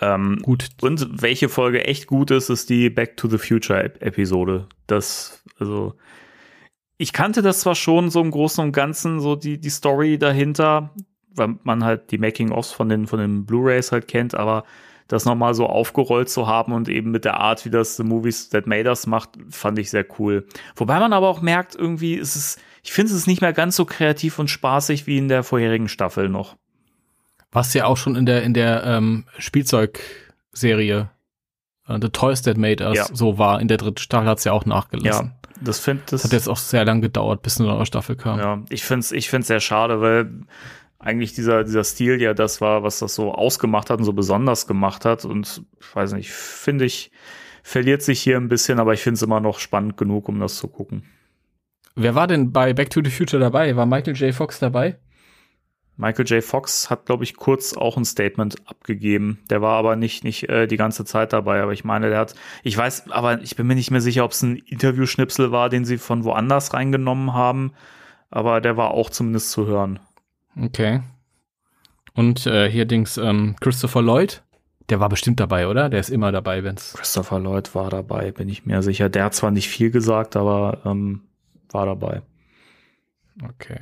Ähm, gut. Und welche Folge echt gut ist, ist die Back to the Future Ep- Episode. Das, also, ich kannte das zwar schon so im Großen und Ganzen, so die, die Story dahinter, weil man halt die Making-ofs von den, von den Blu-Rays halt kennt, aber das nochmal so aufgerollt zu haben und eben mit der Art, wie das The Movies That Made Us macht, fand ich sehr cool. Wobei man aber auch merkt, irgendwie ist es, ich finde es ist nicht mehr ganz so kreativ und spaßig wie in der vorherigen Staffel noch. Was ja auch schon in der, in der ähm, Spielzeugserie äh, The Toys That Made Us Ja. so war. In der dritten Staffel hat's ja auch nachgelassen. Ja, das finde das. Das hat jetzt auch sehr lang gedauert, bis eine neue Staffel kam. Ja, ich finde es ich find's sehr schade, weil eigentlich dieser, dieser Stil ja das war, was das so ausgemacht hat und so besonders gemacht hat. Und ich weiß nicht, finde ich, verliert sich hier ein bisschen, aber ich finde es immer noch spannend genug, um das zu gucken. Wer war denn bei Back to the Future dabei? War Michael J. Fox dabei? Michael J. Fox hat, glaube ich, kurz auch ein Statement abgegeben. Der war aber nicht, nicht äh, die ganze Zeit dabei. Aber ich meine, der hat, ich weiß, aber ich bin mir nicht mehr sicher, ob es ein Interviewschnipsel war, den sie von woanders reingenommen haben. Aber der war auch zumindest zu hören. Okay. Und äh, hier Dings ähm, Christopher Lloyd, der war bestimmt dabei, oder? Der ist immer dabei, wenn's. Christopher Lloyd war dabei, bin ich mir sicher. Der hat zwar nicht viel gesagt, aber ähm, war dabei. Okay.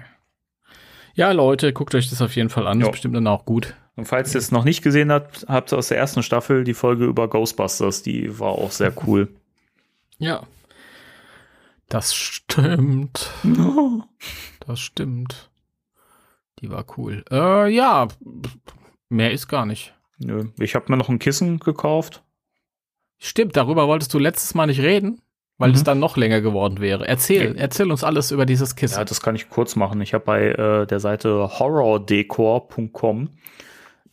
Ja, Leute, guckt euch das auf jeden Fall an. Jo. Ist bestimmt dann auch gut. Und falls ihr es noch nicht gesehen habt, habt ihr aus der ersten Staffel die Folge über Ghostbusters, die war auch sehr cool. Ja. Das stimmt. Das stimmt. Die war cool. Äh, ja, mehr ist gar nicht. Nö. Ich habe mir noch ein Kissen gekauft. Stimmt, darüber wolltest du letztes Mal nicht reden, weil Mhm. es dann noch länger geworden wäre. Erzähl, erzähl uns alles über dieses Kissen. Ja, das kann ich kurz machen. Ich habe bei äh, der Seite horrordecor.com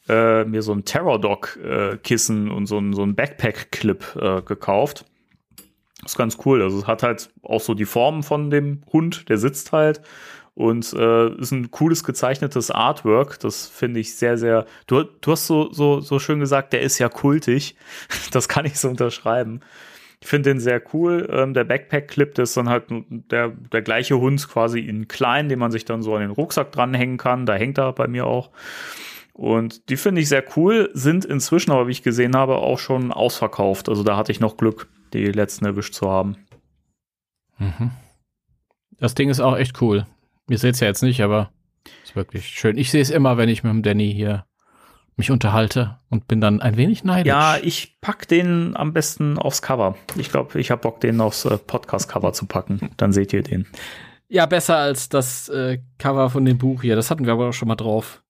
äh, mir so ein Terror-Dog-Kissen und so ein, so ein Backpack-Clip äh, gekauft. Das ist ganz cool. Also es hat halt auch so die Form von dem Hund, der sitzt halt. Und äh, ist ein cooles gezeichnetes Artwork. Das finde ich sehr, sehr. Du, du hast so, so, so schön gesagt, der ist ja kultig. Das kann ich so unterschreiben. Ich finde den sehr cool. Ähm, der Backpack-Clip, das ist dann halt der, der gleiche Hund quasi in klein, den man sich dann so an den Rucksack dranhängen kann. Da hängt er bei mir auch. Und die finde ich sehr cool, sind inzwischen aber, wie ich gesehen habe, auch schon ausverkauft. Also da hatte ich noch Glück, die letzten erwischt zu haben. Mhm. Das Ding ist auch echt cool. Ihr seht es ja jetzt nicht, aber ist wirklich schön. Ich sehe es immer, wenn ich mit dem Danny hier mich unterhalte und bin dann ein wenig neidisch. Ja, ich pack den am besten aufs Cover. Ich glaube, ich habe Bock, den aufs äh, Podcast-Cover zu packen. Dann seht ihr den. ja besser als das äh, Cover von dem Buch hier. Das hatten wir aber auch schon mal drauf.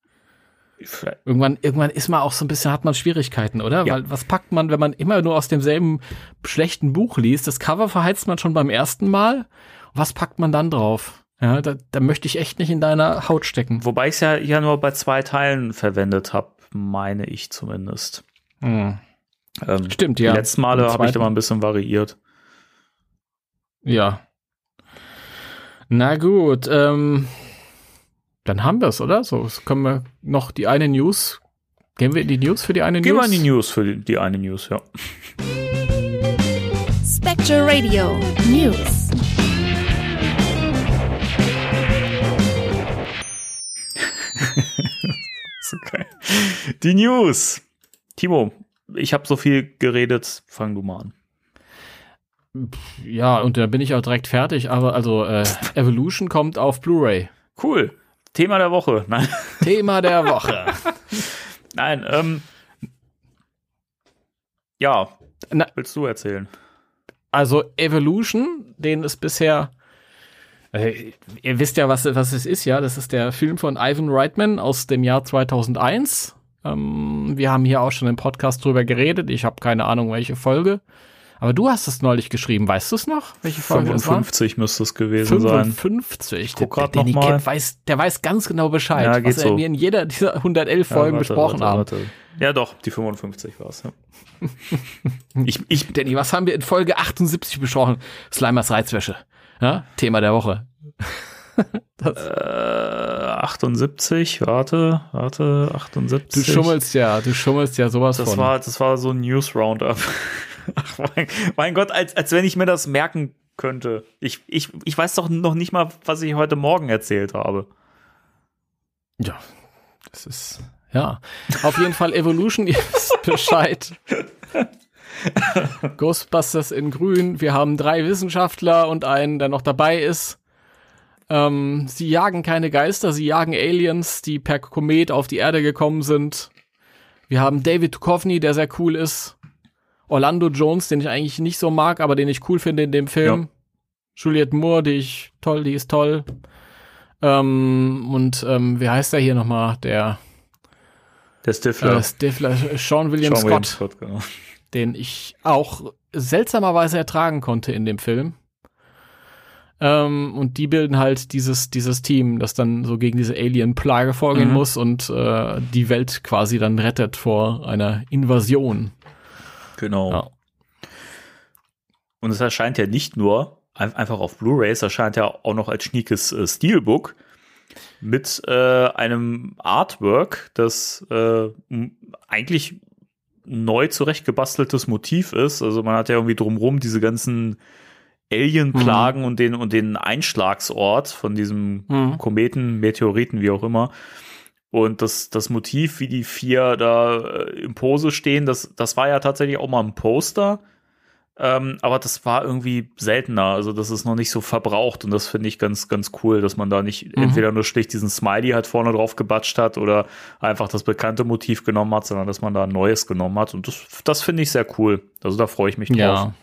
Irgendwann, irgendwann ist man auch so ein bisschen, hat man Schwierigkeiten, oder? Ja. Weil was packt man, wenn man immer nur aus demselben schlechten Buch liest? Das Cover verheizt man schon beim ersten Mal. Was packt man dann drauf? Ja, da, da möchte ich echt nicht in deiner Haut stecken. Wobei ich es ja, ja nur bei zwei Teilen verwendet habe, meine ich zumindest. Hm. Ähm, Stimmt, ja. Die letzten Male habe ich da mal ein bisschen variiert. Ja. Na gut, ähm, dann haben wir es, oder? So, jetzt können wir noch die eine News. Gehen wir in die News für die eine Gehen wir News? in die News für die, die eine News, ja. Spectre Radio News. So geil. Die News. Timo, ich habe so viel geredet, fang du mal an. Ja, und da bin ich auch direkt fertig, aber also äh, Evolution kommt auf Blu-ray. Cool. Thema der Woche. Nein, Thema der Woche. nein, ähm. Ja, Na- willst du erzählen? Also Evolution, den ist bisher äh, ihr wisst ja, was, was es ist, ja. Das ist der Film von Ivan Reitman aus dem Jahr 2001. Ähm, wir haben hier auch schon im Podcast drüber geredet. Ich habe keine Ahnung, welche Folge. Aber du hast es neulich geschrieben. Weißt du es noch? Welche Folge es war? 55 müsste es gewesen sein. 55. guck der, der, kennt, weiß, der weiß ganz genau Bescheid, Ja, was er so. mir in jeder dieser 111 Folgen warte, besprochen warte, haben. Ja, doch, die 55 war es. Ja. ich, ich, Danny, was haben wir in Folge 78 besprochen? Slimers Reizwäsche. Ja? Thema der Woche. äh, 78, warte, warte, 78. Du schummelst ja, du schummelst ja sowas das von. War, das war so ein News Roundup. Ach, mein, mein Gott, als, als wenn ich mir das merken könnte. Ich, ich, ich weiß doch noch nicht mal, was ich heute Morgen erzählt habe. Ja, das ist, ja. Auf jeden Fall Evolution, wisst Bescheid. Ghostbusters in grün. Wir haben drei Wissenschaftler und einen, der noch dabei ist. Ähm, sie jagen keine Geister, sie jagen Aliens, die per Komet auf die Erde gekommen sind. Wir haben David Duchovny, der sehr cool ist. Orlando Jones, den ich eigentlich nicht so mag, aber den ich cool finde in dem Film. Ja. Juliette Moore, die ich toll, die ist toll. Ähm, und ähm, wie heißt der hier nochmal? Der Der Stifler. äh, Stifler, Sean William Sean Scott, William Scott genau. Den ich auch seltsamerweise ertragen konnte in dem Film. Ähm, und die bilden halt dieses, dieses Team, das dann so gegen diese Alien-Plage vorgehen Mhm. muss und äh, die Welt quasi dann rettet vor einer Invasion. Genau. Ja. Und es erscheint ja nicht nur ein- einfach auf Blu-ray, es erscheint ja auch noch als schniekes äh, Steelbook mit äh, einem Artwork, das äh, eigentlich neu zurechtgebasteltes Motiv ist. Also man hat ja irgendwie drumrum diese ganzen Alien-Plagen und den und den Einschlagsort von diesem Mhm. Kometen, Meteoriten, wie auch immer. Und das, das Motiv, wie die vier da äh, im Pose stehen, das, das war ja tatsächlich auch mal ein Poster. Ähm, aber das war irgendwie seltener. Also das ist noch nicht so verbraucht und das finde ich ganz, ganz cool, dass man da nicht Mhm. entweder nur schlicht diesen Smiley halt vorne drauf gebatscht hat oder einfach das bekannte Motiv genommen hat, sondern dass man da ein neues genommen hat. Und das, das finde ich sehr cool. Also da freue ich mich drauf. Ja.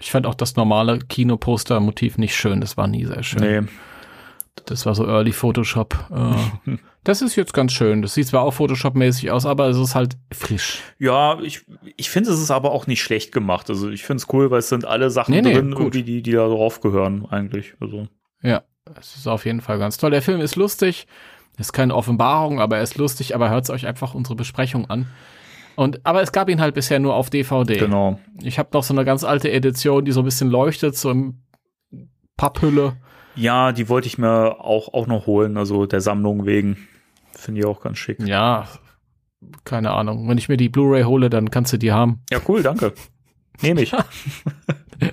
Ich fand auch das normale Kinoposter-Motiv nicht schön. Das war nie sehr schön. Nee. Das war so Early Photoshop. Äh, das ist jetzt ganz schön. Das sieht zwar auch Photoshop-mäßig aus, aber es ist halt frisch. Ja, ich, ich finde, es ist aber auch nicht schlecht gemacht. Also ich finde es cool, weil es sind alle Sachen Nee, nee, drin, gut. irgendwie, die, die da drauf gehören, eigentlich. Also. Ja, es ist auf jeden Fall ganz toll. Der Film ist lustig. Ist keine Offenbarung, aber er ist lustig, aber hört euch einfach unsere Besprechung an. Und, aber es gab ihn halt bisher nur auf DVD. Genau. Ich habe noch so eine ganz alte Edition, die so ein bisschen leuchtet, so im Papphülle. Ja, die wollte ich mir auch, auch noch holen, also der Sammlung wegen. Finde ich auch ganz schick. Ja, keine Ahnung. Wenn ich mir die Blu-ray hole, dann kannst du die haben. Ja, cool, danke. Nehme ich.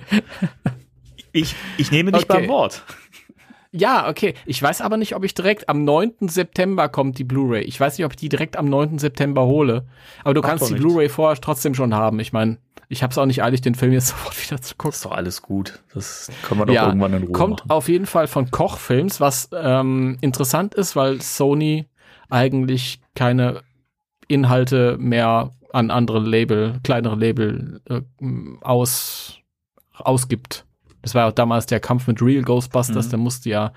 ich. Ich nehme dich Okay. beim Wort. Ja, okay. Ich weiß aber nicht, ob ich direkt am 9. September kommt die Blu-ray. Ich weiß nicht, ob ich die direkt am 9. September hole. Aber du Macht kannst die. Blu-ray vorher trotzdem schon haben. Ich meine, ich habe es auch nicht eilig, den Film jetzt sofort wieder zu gucken. Ist doch alles gut. Das können wir doch irgendwann in Ruhe kommt machen. auf jeden Fall von Koch-Films, was ähm, interessant ist, weil Sony eigentlich keine Inhalte mehr an andere Label, kleinere Label äh, aus, ausgibt. Das war ja auch damals der Kampf mit Real Ghostbusters, Mhm. da musste ja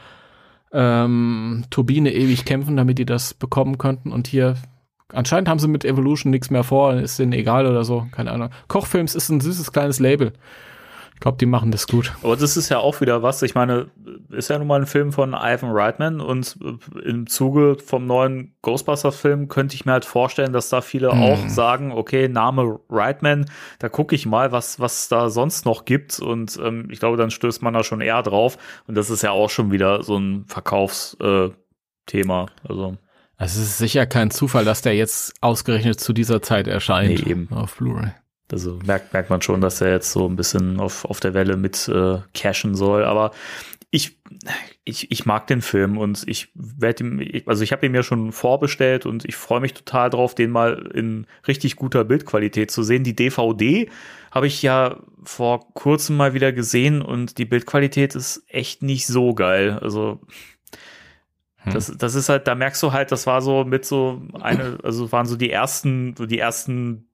ähm, Turbine ewig kämpfen, damit die das bekommen könnten. Und hier anscheinend haben sie mit Evolution nichts mehr vor, ist denen egal oder so, keine Ahnung. Kochfilms ist ein süßes kleines Label. Ich glaube, die machen das gut. Aber das ist ja auch wieder was. Ich meine, ist ja nun mal ein Film von Ivan Reitman und äh, im Zuge vom neuen Ghostbusters-Film könnte ich mir halt vorstellen, dass da viele Mhm. auch sagen, okay, Name Reitman, da gucke ich mal, was was da sonst noch gibt und ähm, ich glaube, dann stößt man da schon eher drauf und das ist ja auch schon wieder so ein Verkaufsthema. Äh, also Es ist sicher kein Zufall, dass der jetzt ausgerechnet zu dieser Zeit erscheint Nee, eben. auf Blu-ray. Also merkt, merkt man schon, dass er jetzt so ein bisschen auf, auf der Welle mit äh, cashen soll. Aber ich, ich, ich mag den Film und ich werde ihm, also ich habe ihn ja schon vorbestellt und ich freue mich total drauf, den mal in richtig guter Bildqualität zu sehen. Die DVD habe ich ja vor kurzem mal wieder gesehen und die Bildqualität ist echt nicht so geil. Also das, das ist halt, da merkst du halt, das war so mit so eine, also waren so die ersten, so die ersten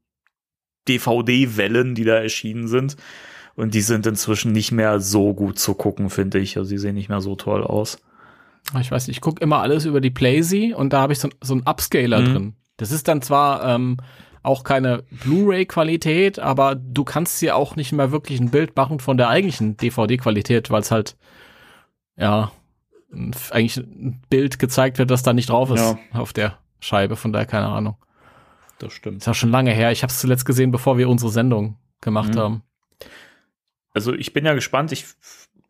DVD-Wellen, die da erschienen sind. Und die sind inzwischen nicht mehr so gut zu gucken, finde ich. Also die sehen nicht mehr so toll aus. Ich weiß nicht, ich gucke immer alles über die Playsee und da habe ich so, so einen Upscaler Mhm. drin. Das ist dann zwar ähm, auch keine Blu-ray-Qualität, aber du kannst hier auch nicht mehr wirklich ein Bild machen von der eigentlichen DVD-Qualität, weil es halt, ja, eigentlich ein Bild gezeigt wird, das da nicht drauf ist Ja. auf der Scheibe, von daher keine Ahnung. Das stimmt. Ist auch schon lange her. Ich habe es zuletzt gesehen, bevor wir unsere Sendung gemacht Mhm. haben. Also ich bin ja gespannt. Ich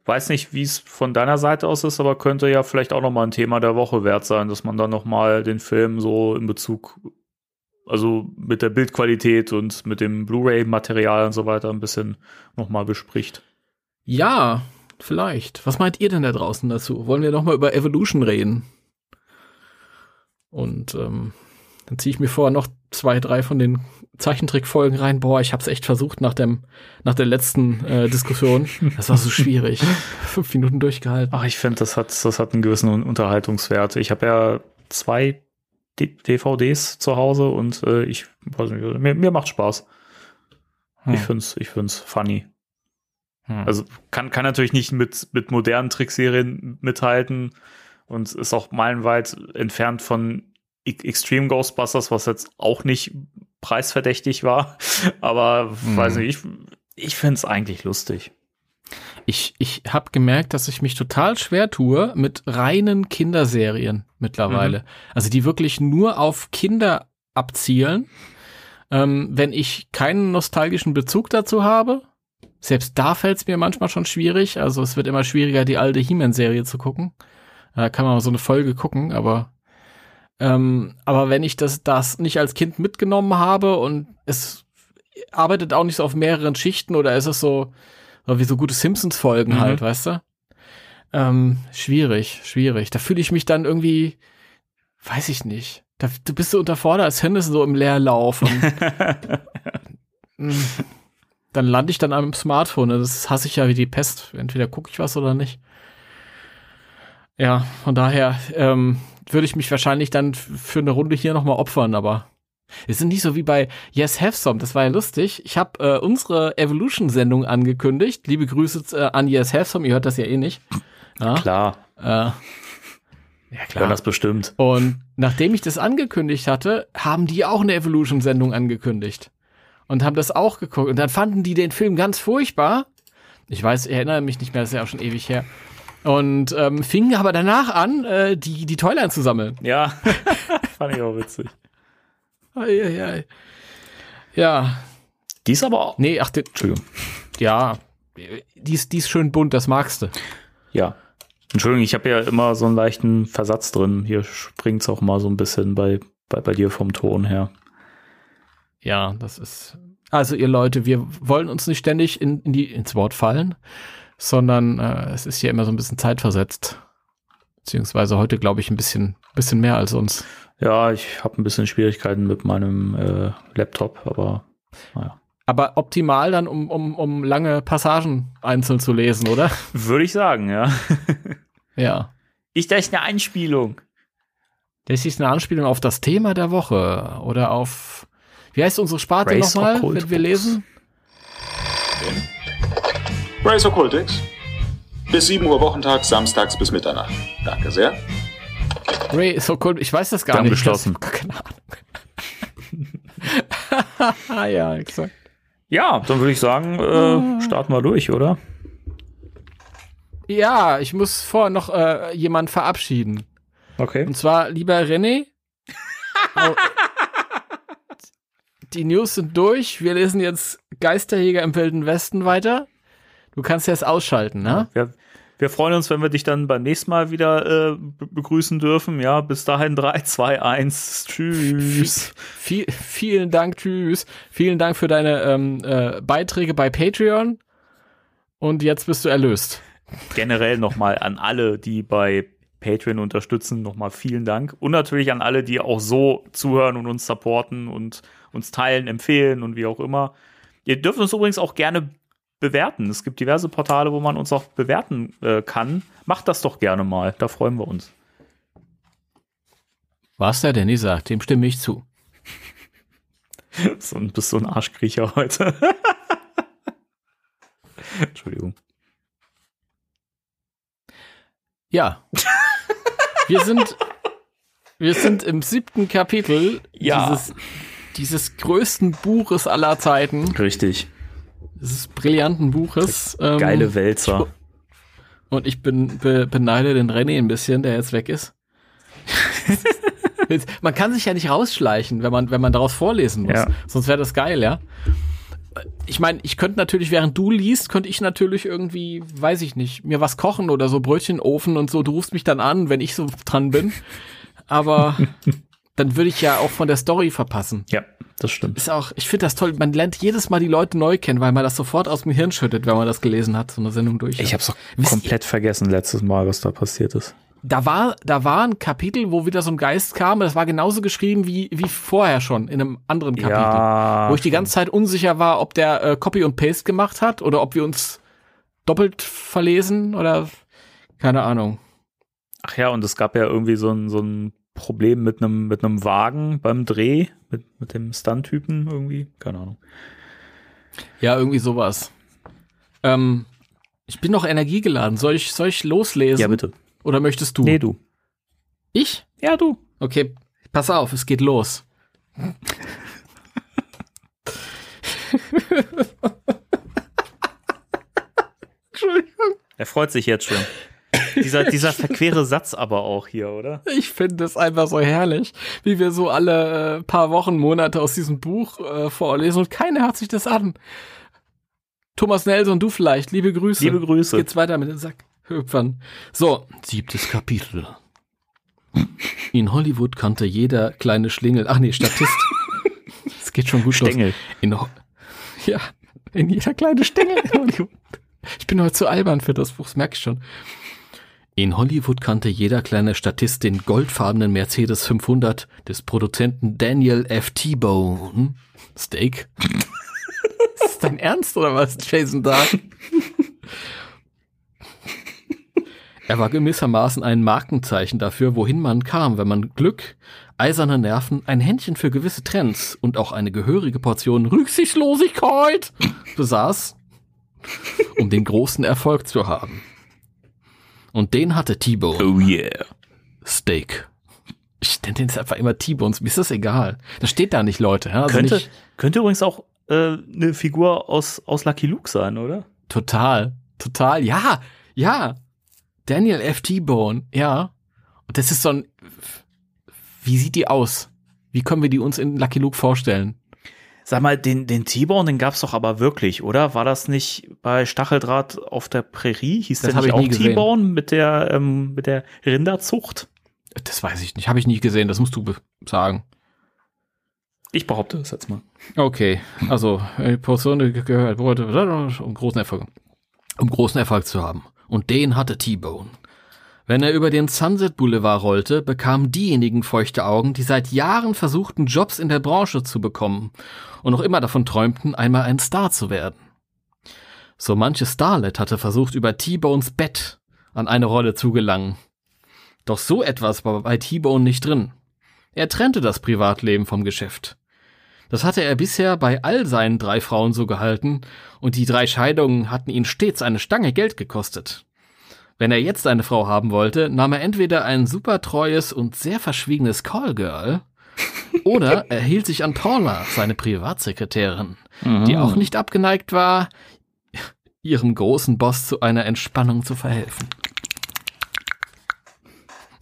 weiß nicht, wie es von deiner Seite aus ist, aber könnte ja vielleicht auch noch mal ein Thema der Woche wert sein, dass man dann noch mal den Film so in Bezug, also mit der Bildqualität und mit dem Blu-ray-Material und so weiter ein bisschen noch mal bespricht. Ja, vielleicht. Was meint ihr denn da draußen dazu? Wollen wir noch mal über Evolution reden? Und ähm, dann ziehe ich mir vorher noch zwei, drei von den Zeichentrickfolgen rein. Boah, ich habe es echt versucht nach dem nach der letzten äh, Diskussion. Das war so schwierig. Fünf Minuten durchgehalten. Ach, ich finde, das hat das hat einen gewissen Unterhaltungswert. Ich habe ja zwei D DVDs zu Hause und äh, ich weiß nicht, mir, mir macht Spaß. Hm. Ich find's ich find's funny. Hm. Also kann kann natürlich nicht mit mit modernen Trickserien mithalten und ist auch meilenweit entfernt von Extreme Ghostbusters, was jetzt auch nicht preisverdächtig war. Aber Hm. weiß nicht, ich, ich finde es eigentlich lustig. Ich, ich habe gemerkt, dass ich mich total schwer tue mit reinen Kinderserien mittlerweile. Also die wirklich nur auf Kinder abzielen. Ähm, wenn ich keinen nostalgischen Bezug dazu habe, selbst da fällt es mir manchmal schon schwierig. Also es wird immer schwieriger, die alte He-Man-Serie zu gucken. Da kann man mal so eine Folge gucken, aber ähm, aber wenn ich das, das nicht als Kind mitgenommen habe und es arbeitet auch nicht so auf mehreren Schichten oder ist es so, wie so gute Simpsons-Folgen Mhm. halt, weißt du? Ähm, schwierig, schwierig. Da fühle ich mich dann irgendwie, weiß ich nicht. Da, du bist so unterfordert, als du so im Leerlauf. Und, Mm. dann lande ich dann am Smartphone. Das hasse ich ja wie die Pest. Entweder gucke ich was oder nicht. Ja, von daher ähm, würde ich mich wahrscheinlich dann für eine Runde hier nochmal opfern, aber es sind nicht so wie bei Yes Have Some. Das war ja lustig. Ich habe äh, unsere Evolution-Sendung angekündigt. Liebe Grüße äh, an Yes Have Some. Ihr hört das ja eh nicht. Ja, Klar, äh, ja klar. klar. das bestimmt. Und nachdem ich das angekündigt hatte, haben die auch eine Evolution-Sendung angekündigt. Und haben das auch geguckt. Und dann fanden die den Film ganz furchtbar. Ich weiß, ich erinnere mich nicht mehr, das ist ja auch schon ewig her. Und ähm, fingen aber danach an, äh, die, die Toyline zu sammeln. Ja, fand ich auch witzig. Ei, ei, ei. Ja, Die ist aber auch. nee, ach, die, Entschuldigung. ja, die ist, die ist schön bunt, das magst du. Ja. Entschuldigung, ich habe ja immer so einen leichten Versatz drin. Hier springt's auch mal so ein bisschen bei, bei, bei dir vom Ton her. Ja, das ist. Also ihr Leute, wir wollen uns nicht ständig in, in die, ins Wort fallen, sondern äh, es ist hier immer so ein bisschen zeitversetzt. Beziehungsweise heute, glaube ich, ein bisschen, bisschen mehr als uns. Ja, ich habe ein bisschen Schwierigkeiten mit meinem äh, Laptop, aber naja. Aber optimal dann, um, um, um lange Passagen einzeln zu lesen, oder? Würde ich sagen, ja. Ja. Ich dachte eine Einspielung. Das ist eine Anspielung auf das Thema der Woche oder auf, wie heißt unsere Sparte nochmal, wenn wir lesen? Race Occultix. Bis 7 Uhr Wochentag, samstags bis Mitternacht. Danke sehr. Ray, so cool, ich weiß das gar haben nicht. geschlossen. Ich hab Keine Ahnung. ja, exakt. Ja, dann würde ich sagen, äh, starten wir durch, oder? Ja, ich muss vorher noch äh, jemand verabschieden. Okay. Und zwar, lieber René. die News sind durch. Wir lesen jetzt Geisterjäger im Wilden Westen weiter. Du kannst jetzt ausschalten, ne? Wir, wir freuen uns, wenn wir dich dann beim nächsten Mal wieder äh, be- begrüßen dürfen. Ja, bis dahin 3, 2, 1. Tschüss. Viel, vielen Dank, tschüss. Vielen Dank für deine ähm, äh, Beiträge bei Patreon. Und jetzt bist du erlöst. Generell nochmal an alle, die bei Patreon unterstützen, nochmal vielen Dank. Und natürlich an alle, die auch so zuhören und uns supporten und uns teilen, empfehlen und wie auch immer. Ihr dürft uns übrigens auch gerne bewerten. Es gibt diverse Portale, wo man uns auch bewerten äh, kann. Macht das doch gerne mal. Da freuen wir uns. Was der Danny sagt, dem stimme ich zu. So, bist so ein Arschkriecher heute. Entschuldigung. Ja. wir sind, wir sind im siebten Kapitel Ja. dieses, dieses größten Buches aller Zeiten, Richtig. Dieses brillanten Buches. Ähm, Geile Wälzer. Und ich bin, be, beneide den René ein bisschen, der jetzt weg ist. Man kann sich ja nicht rausschleichen, wenn man, wenn man daraus vorlesen muss. Ja. Sonst wäre das geil, ja. ich meine, ich könnte natürlich, während du liest, könnte ich natürlich irgendwie, weiß ich nicht, mir was kochen oder so Brötchen ofen und so. Du rufst mich dann an, wenn ich so dran bin. Aber dann würde ich ja auch von der Story verpassen. Ja, das stimmt. Ist auch, ich finde das toll. Man lernt jedes Mal die Leute neu kennen, weil man das sofort aus dem Hirn schüttet, wenn man das gelesen hat, so eine Sendung durch. Ich habe es komplett vergessen letztes Mal, was da passiert ist. da war, da war ein Kapitel, wo wieder so ein Geist kam, das war genauso geschrieben wie, wie vorher schon in einem anderen Kapitel. Ja, wo ich die ganze Zeit unsicher war, ob der äh, Copy und Paste gemacht hat oder ob wir uns doppelt verlesen oder keine Ahnung. Ach ja, und es gab ja irgendwie so ein, so ein Problem mit einem mit einem Wagen beim Dreh, mit, mit dem Stunt-Typen irgendwie. Keine Ahnung. Ja, irgendwie sowas. Ähm, ich bin noch energiegeladen. Soll ich, soll ich loslesen? Ja, bitte. Oder möchtest du? Nee, du. Ich? Ja, du. Okay, pass auf, es geht los. Entschuldigung. Er freut sich jetzt schon. Dieser, dieser verquere Satz aber auch hier, oder? Ich finde es einfach so herrlich, wie wir so alle äh, paar Wochen, Monate aus diesem Buch äh, vorlesen und keiner hört sich das an. Thomas Nelson, du vielleicht, liebe Grüße. Liebe Grüße. Geht's weiter mit den Sackhüpfern. So, siebtes Kapitel. In Hollywood kannte jeder kleine Schlingel, ach nee, Statist. Es geht schon gut Stängel. los. In, Ho- ja, in jeder kleine Stängel in Hollywood. Ich bin heute zu albern für das Buch, das merke ich schon. In Hollywood kannte jeder kleine Statist den goldfarbenen Mercedes 500 des Produzenten Daniel F. T-Bone. Steak? ist das dein Ernst oder was, Jason Dark? Er war gewissermaßen ein Markenzeichen dafür, wohin man kam, wenn man Glück, eiserne Nerven, ein Händchen für gewisse Trends und auch eine gehörige Portion Rücksichtslosigkeit besaß, um den großen Erfolg zu haben. Und den hatte T-Bone. Oh yeah. Steak. Ich nenne den jetzt einfach immer T-Bones. Mir ist das egal. Das steht da nicht, Leute. Also Könnte, nicht könnte übrigens auch äh, eine Figur aus, aus Lucky Luke sein, oder? total. Total. Ja. Ja. Daniel F. T-Bone. Ja. Und das ist so ein. Wie sieht die aus? Wie können wir die uns in Lucky Luke vorstellen? Sag mal, den, den T-Bone, den gab's doch aber wirklich, oder? War das nicht bei Stacheldraht auf der Prärie? Hieß Das der nicht ich auch. T-Bone mit der, ähm, mit der Rinderzucht? Das weiß ich nicht. Habe ich nie gesehen. Das musst du sagen. Ich behaupte das jetzt mal. Okay, also eine Portion ge- gehört, um großen Erfolg, um großen Erfolg zu haben. Und den hatte T-Bone. Wenn er über den Sunset Boulevard rollte, bekamen diejenigen feuchte Augen, die seit Jahren versuchten, Jobs in der Branche zu bekommen und noch immer davon träumten, einmal ein Star zu werden. So manche Starlet hatte versucht, über T-Bones Bett an eine Rolle zu gelangen. Doch so etwas war bei T-Bone nicht drin. Er trennte das Privatleben vom Geschäft. Das hatte er bisher bei all seinen drei Frauen so gehalten, und die drei Scheidungen hatten ihn stets eine Stange Geld gekostet. Wenn er jetzt eine Frau haben wollte, nahm er entweder ein super treues und sehr verschwiegenes Callgirl, oder er hielt sich an Paula, seine Privatsekretärin, die auch nicht abgeneigt war, ihrem großen Boss zu einer Entspannung zu verhelfen.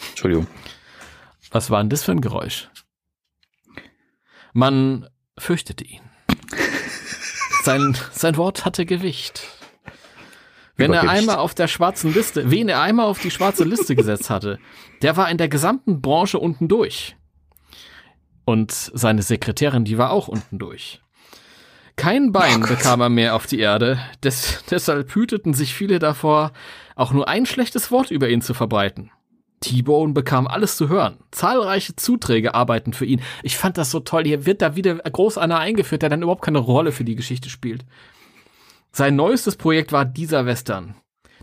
Entschuldigung. Was war denn das für ein Geräusch? Man fürchtete ihn. Sein, sein Wort hatte Gewicht. Wenn er einmal auf der schwarzen Liste, wen er einmal auf die schwarze Liste gesetzt hatte, der war in der gesamten Branche unten durch. Und seine Sekretärin, die war auch unten durch. Kein Bein bekam er mehr auf die Erde, des, deshalb hüteten sich viele davor, auch nur ein schlechtes Wort über ihn zu verbreiten. T-Bone bekam alles zu hören. Zahlreiche Zuträge arbeiten für ihn. Ich fand das so toll. Hier wird da wieder groß einer eingeführt, der dann überhaupt keine Rolle für die Geschichte spielt. Sein neuestes Projekt war dieser Western.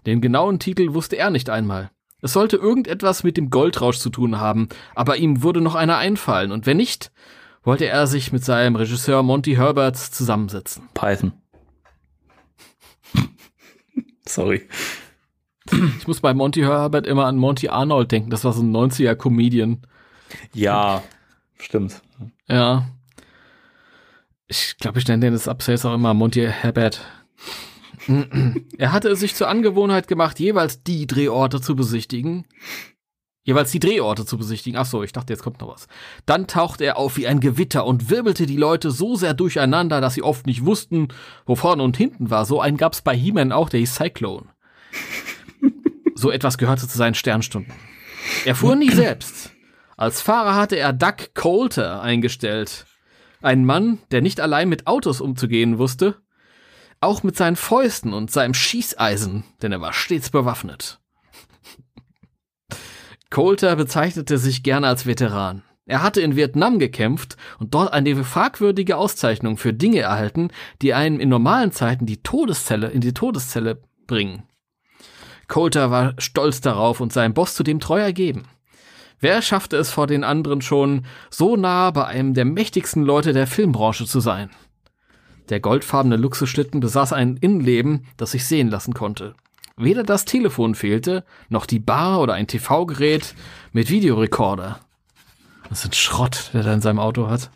Den genauen Titel wusste er nicht einmal. Es sollte irgendetwas mit dem Goldrausch zu tun haben, aber ihm würde noch einer einfallen, und wenn nicht, wollte er sich mit seinem Regisseur Monty Herberts zusammensetzen. Python. Sorry. Ich muss bei Monty Herbert immer an Monty Arnold denken, das war so ein 90er-Comedian. Ja, stimmt. Ja. Ich glaube, ich nenne den das jetzt auch immer Monty Herbert. Er hatte es sich zur Angewohnheit gemacht, jeweils die Drehorte zu besichtigen. jeweils die Drehorte zu besichtigen. Ach so, ich dachte, jetzt kommt noch was. Dann tauchte er auf wie ein Gewitter und wirbelte die Leute so sehr durcheinander, dass sie oft nicht wussten, wo vorne und hinten war. So einen gab's bei He-Man auch, der hieß Cyclone. so etwas gehörte zu seinen Sternstunden. Er fuhr nie selbst. Als Fahrer hatte er Doug Coulter eingestellt. Ein Mann, der nicht allein mit Autos umzugehen wusste, auch mit seinen Fäusten und seinem Schießeisen, denn er war stets bewaffnet. Coulter bezeichnete sich gerne als Veteran. Er hatte in Vietnam gekämpft und dort eine fragwürdige Auszeichnung für Dinge erhalten, die einen in normalen Zeiten die Todeszelle in die Todeszelle bringen. Coulter war stolz darauf und seinem Boss zudem treu ergeben. Wer schaffte es vor den anderen schon, so nah bei einem der mächtigsten Leute der Filmbranche zu sein? Der goldfarbene Luxusschlitten besaß ein Innenleben, das sich sehen lassen konnte. Weder das Telefon fehlte, noch die Bar oder ein TV-Gerät mit Videorekorder. Das ist ein Schrott, der da in seinem Auto hat.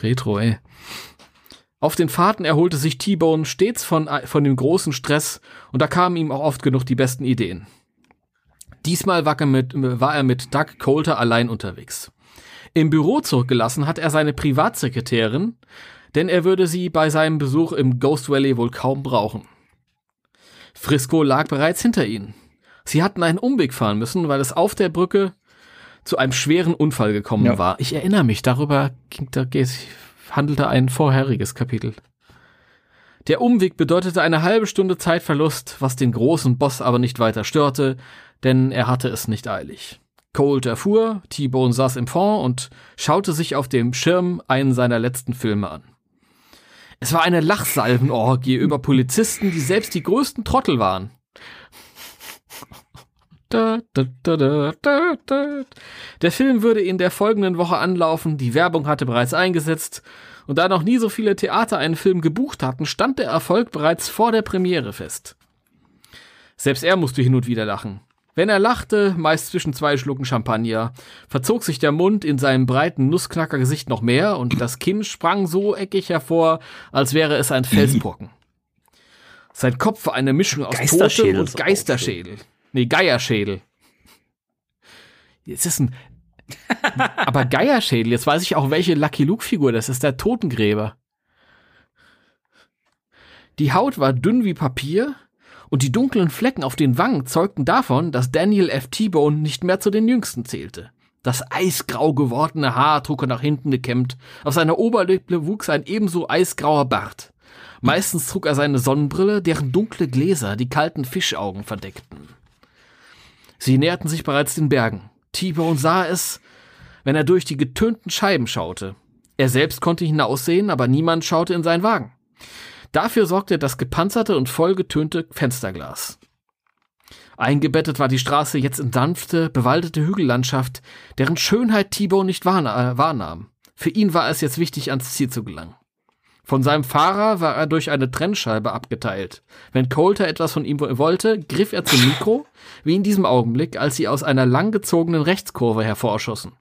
Retro, ey. Auf den Fahrten erholte sich T-Bone stets von, von dem großen Stress und da kamen ihm auch oft genug die besten Ideen. Diesmal war er mit, war er mit Doug Coulter allein unterwegs. Im Büro zurückgelassen hat er seine Privatsekretärin, denn er würde sie bei seinem Besuch im Ghost Valley wohl kaum brauchen. Frisco lag bereits hinter ihnen. Sie hatten einen Umweg fahren müssen, weil es auf der Brücke zu einem schweren Unfall gekommen ja. war. Ich erinnere mich, darüber ging, da handelte ein vorheriges Kapitel. Der Umweg bedeutete eine halbe Stunde Zeitverlust, was den großen Boss aber nicht weiter störte, denn er hatte es nicht eilig. Colt erfuhr, T-Bone saß im Fond und schaute sich auf dem Schirm einen seiner letzten Filme an. Es war eine Lachsalvenorgie über Polizisten, die selbst die größten Trottel waren. Da, da, da, der Film würde in der folgenden Woche anlaufen, die Werbung hatte bereits eingesetzt, und da noch nie so viele Theater einen Film gebucht hatten, stand der Erfolg bereits vor der Premiere fest. Selbst er musste hin und wieder lachen. Wenn er lachte, meist zwischen zwei Schlucken Champagner, verzog sich der Mund in seinem breiten Nussknackergesicht noch mehr und das Kinn sprang so eckig hervor, als wäre es ein Felsbrocken. Sein Kopf war eine Mischung aus Tote und Geisterschädel. Nee, Geierschädel. Jetzt ist ein. aber Geierschädel, jetzt weiß ich auch, welche Lucky Luke-Figur das ist, der Totengräber. Die Haut war dünn wie Papier, und die dunklen Flecken auf den Wangen zeugten davon, dass Daniel F. T-Bone nicht mehr zu den Jüngsten zählte. Das eisgrau gewordene Haar trug er nach hinten gekämmt, auf seiner Oberlippe wuchs ein ebenso eisgrauer Bart. Meistens trug er seine Sonnenbrille, deren dunkle Gläser die kalten Fischaugen verdeckten. Sie näherten sich bereits den Bergen. T-Bone sah es, wenn er durch die getönten Scheiben schaute. Er selbst konnte hinaussehen, aber niemand schaute in seinen Wagen. Dafür sorgte das gepanzerte und vollgetönte Fensterglas. Eingebettet war die Straße jetzt in sanfte, bewaldete Hügellandschaft, deren Schönheit Thibaut nicht wahrnahm. Für ihn war es jetzt wichtig, ans Ziel zu gelangen. Von seinem Fahrer war er durch eine Trennscheibe abgeteilt. Wenn Coulter etwas von ihm wollte, griff er zum Mikro, wie in diesem Augenblick, als sie aus einer langgezogenen Rechtskurve hervorschossen.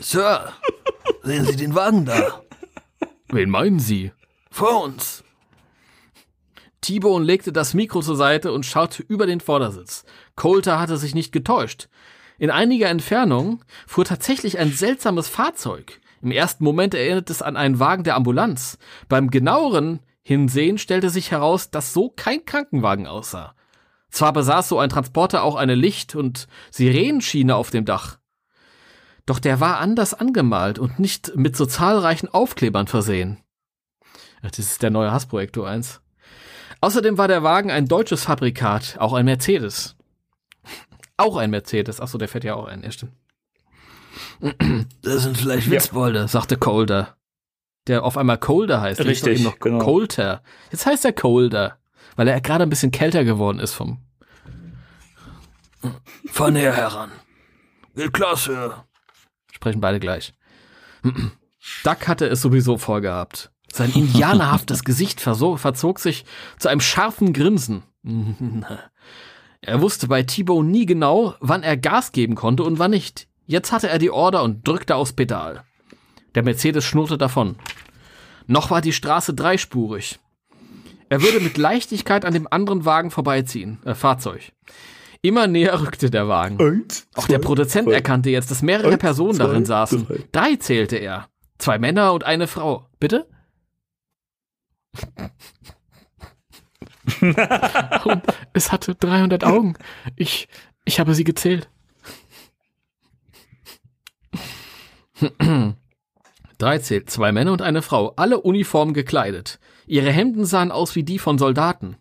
Sir, sehen Sie den Wagen da? Wen meinen Sie? Vor uns. T-Bone legte das Mikro zur Seite und schaute über den Vordersitz. Coulter hatte sich nicht getäuscht. In einiger Entfernung fuhr tatsächlich ein seltsames Fahrzeug. Im ersten Moment erinnert es an einen Wagen der Ambulanz. Beim genaueren Hinsehen stellte sich heraus, dass so kein Krankenwagen aussah. Zwar besaß so ein Transporter auch eine Licht- und Sirenenschiene auf dem Dach. Doch der war anders angemalt und nicht mit so zahlreichen Aufklebern versehen. Das ist der neue Hassprojektor 1. Außerdem war der Wagen ein deutsches Fabrikat, auch ein Mercedes. Auch ein Mercedes. Achso, der fährt ja auch ein, ja, stimmt. Das sind vielleicht Witzbolde, ja. sagte Colder. Der auf einmal Colder heißt. Richtig, noch genau. Colter. Jetzt heißt er Colder, weil er gerade ein bisschen kälter geworden ist vom. Fahr näher heran. Geht klar, Sir. Sprechen beide gleich. Duck hatte es sowieso vorgehabt. Sein indianerhaftes Gesicht verzog sich zu einem scharfen Grinsen. er wusste bei Thibaut nie genau, wann er Gas geben konnte und wann nicht. Jetzt hatte er die Order und drückte aufs Pedal. Der Mercedes schnurrte davon. Noch war die Straße dreispurig. Er würde mit Leichtigkeit an dem anderen Wagen vorbeiziehen, äh, Fahrzeug. Immer näher rückte der Wagen. Eins, Auch der Produzent erkannte jetzt, dass mehrere Eins, Personen zwei, darin saßen. drei. Drei zählte er. Zwei Männer und eine Frau. Bitte? und es hatte 300 Augen. Ich, ich habe sie gezählt. Drei zählt, zwei Männer und eine Frau, alle uniform gekleidet. Ihre Hemden sahen aus wie die von Soldaten.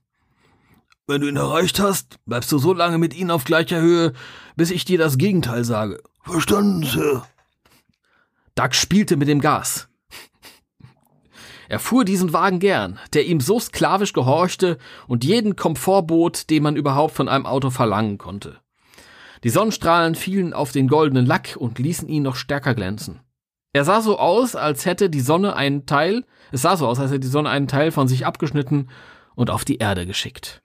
Wenn du ihn erreicht hast, bleibst du so lange mit ihnen auf gleicher Höhe, bis ich dir das Gegenteil sage. Verstanden, Sir? Doug spielte mit dem Gas. Er fuhr diesen Wagen gern, der ihm so sklavisch gehorchte und jeden Komfort bot, den man überhaupt von einem Auto verlangen konnte. Die Sonnenstrahlen fielen auf den goldenen Lack und ließen ihn noch stärker glänzen. Er sah so aus, als hätte die Sonne einen Teil, es sah so aus, als hätte die Sonne einen Teil von sich abgeschnitten und auf die Erde geschickt.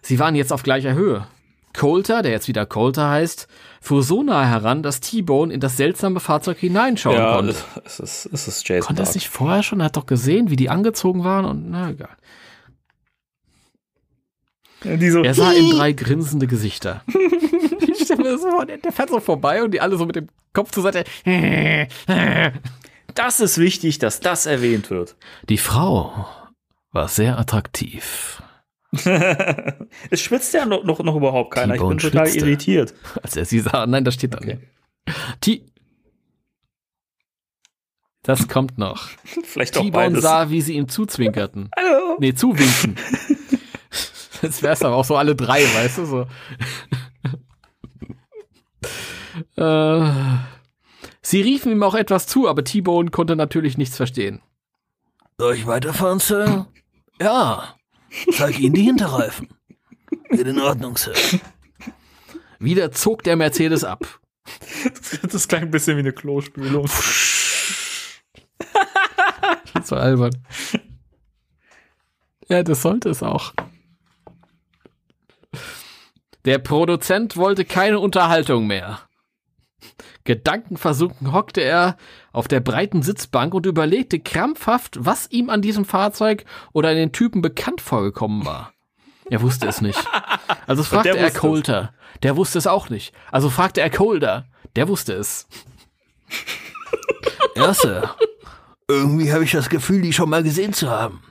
Sie waren jetzt auf gleicher Höhe. Coulter, der jetzt wieder Coulter heißt, fuhr so nah heran, dass T-Bone in das seltsame Fahrzeug hineinschauen Ja, konnte. es ist, es ist Jason. Konnte es Dark. nicht vorher schon? Er hat doch gesehen, wie die angezogen waren und na egal. Die so, Er sah in drei grinsende Gesichter. ich stell mir das so vor, der, der fährt so vorbei und die alle so mit dem Kopf zur Seite. das ist wichtig, dass das erwähnt wird. Die Frau war sehr attraktiv. es schwitzt ja noch, noch, noch überhaupt keiner. Ich bin total schwitzte. irritiert. Als er sie sah. Nein, das steht da Okay. nicht. T das kommt noch. Vielleicht auch T-Bone beides. sah, wie sie ihm zuzwinkerten. Hallo. Nee, zuwinken. Jetzt wär's aber auch so alle drei, weißt du, so. äh, sie riefen ihm auch etwas zu, aber T-Bone konnte natürlich nichts verstehen. Soll ich weiterfahren, Sir? Ja. Zeig ihnen die Hinterreifen. Geht in Ordnung, Sir. Wieder zog der Mercedes ab. Das klang ein bisschen wie eine Klospülung. So albern. Ja, das sollte es auch. Der Produzent wollte keine Unterhaltung mehr. Gedankenversunken hockte er auf der breiten Sitzbank und überlegte krampfhaft, was ihm an diesem Fahrzeug oder an den Typen bekannt vorgekommen war. Er wusste es nicht. Also fragte er wusste es. Der wusste es auch nicht. Also fragte er Coulter. Der wusste es. Sir. Irgendwie habe ich das Gefühl, die schon mal gesehen zu haben.